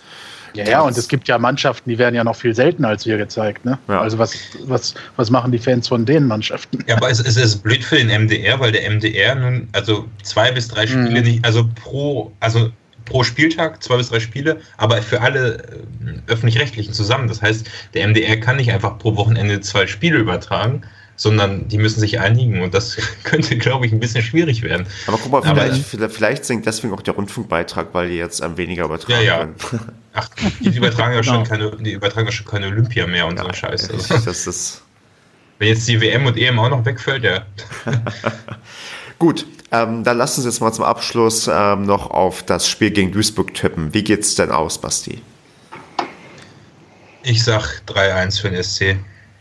Ja, ja, und es gibt ja Mannschaften, die werden ja noch viel seltener als wir gezeigt. Ne? Ja. Also was, was, was machen die Fans von den Mannschaften? Ja, aber es, es ist blöd für den MDR, weil der MDR nun, also zwei bis drei Spiele mhm. nicht, also pro, also pro Spieltag, zwei bis drei Spiele, aber für alle äh, öffentlich-rechtlichen zusammen. Das heißt, der MDR kann nicht einfach pro Wochenende zwei Spiele übertragen, sondern die müssen sich einigen und das könnte, glaube ich, ein bisschen schwierig werden. Aber guck mal, vielleicht, aber, vielleicht sinkt deswegen auch der Rundfunkbeitrag, weil die jetzt ähm, weniger übertragen ja, ja. können. Ach, die übertragen ja schon keine, die übertragen ja schon keine Olympia mehr und ja, so ein Scheiß. Also. Das ist Wenn jetzt die WM und EM auch noch wegfällt, ja. Gut, ähm, dann lass uns jetzt mal zum Abschluss ähm, noch auf das Spiel gegen Duisburg tippen. Wie geht's denn aus, Basti? Ich sag 3-1 für den SC.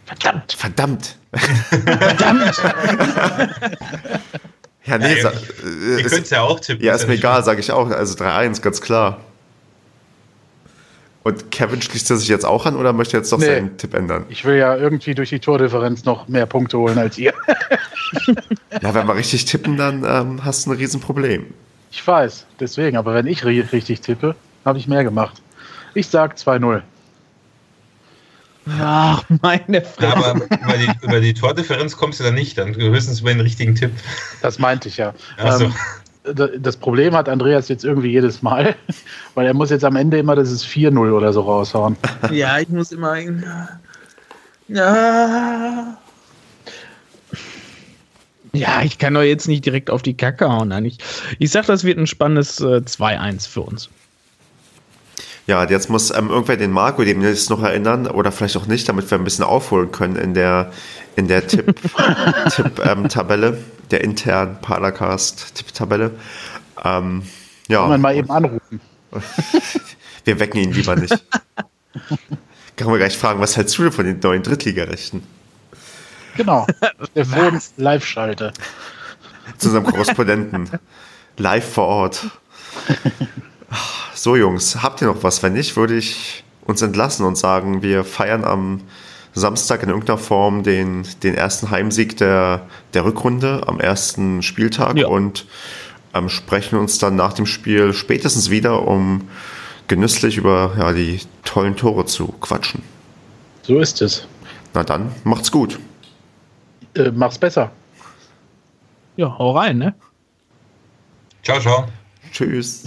Verdammt! Verdammt! Verdammt! ja, nee, ja, ihr, ihr könnt ja auch tippen. Ja, ist mir egal, sage ich auch. Also 3-1, ganz klar. Und Kevin schließt er sich jetzt auch an oder möchte jetzt doch nee, seinen Tipp ändern? Ich will ja irgendwie durch die Tordifferenz noch mehr Punkte holen als ihr. ja, wenn wir richtig tippen, dann ähm, hast du ein Riesenproblem. Ich weiß, deswegen. Aber wenn ich richtig tippe, habe ich mehr gemacht. Ich sag 2-0. Ach, meine Fresse. Aber über die, über die Tordifferenz kommst du dann nicht, dann höchstens über den richtigen Tipp. Das meinte ich ja. Also. Ähm, das Problem hat Andreas jetzt irgendwie jedes Mal, weil er muss jetzt am Ende immer das ist 4-0 oder so raushauen. Ja, ich muss immer. Ja. Ja, ich kann doch jetzt nicht direkt auf die Kacke hauen. Nein, ich, ich sag, das wird ein spannendes äh, 2-1 für uns. Ja, jetzt muss ähm, irgendwer den Marco dem jetzt noch erinnern oder vielleicht auch nicht, damit wir ein bisschen aufholen können in der, in der Tipp-Tabelle, Tipp, ähm, der internen Paracast-Tipp-Tabelle. Ähm, ja. Kann man mal eben anrufen. wir wecken ihn lieber nicht. Kann man gleich fragen, was hältst du denn von den neuen Drittligarechten? Genau, der Wohn Live-Schalte. Zu unserem Korrespondenten. Live vor Ort. So, Jungs, habt ihr noch was? Wenn nicht, würde ich uns entlassen und sagen, wir feiern am Samstag in irgendeiner Form den, den ersten Heimsieg der, der Rückrunde am ersten Spieltag ja. und ähm, sprechen uns dann nach dem Spiel spätestens wieder, um genüsslich über ja, die tollen Tore zu quatschen. So ist es. Na dann, macht's gut. Äh, mach's besser. Ja, hau rein, ne? Ciao, ciao. Tschüss.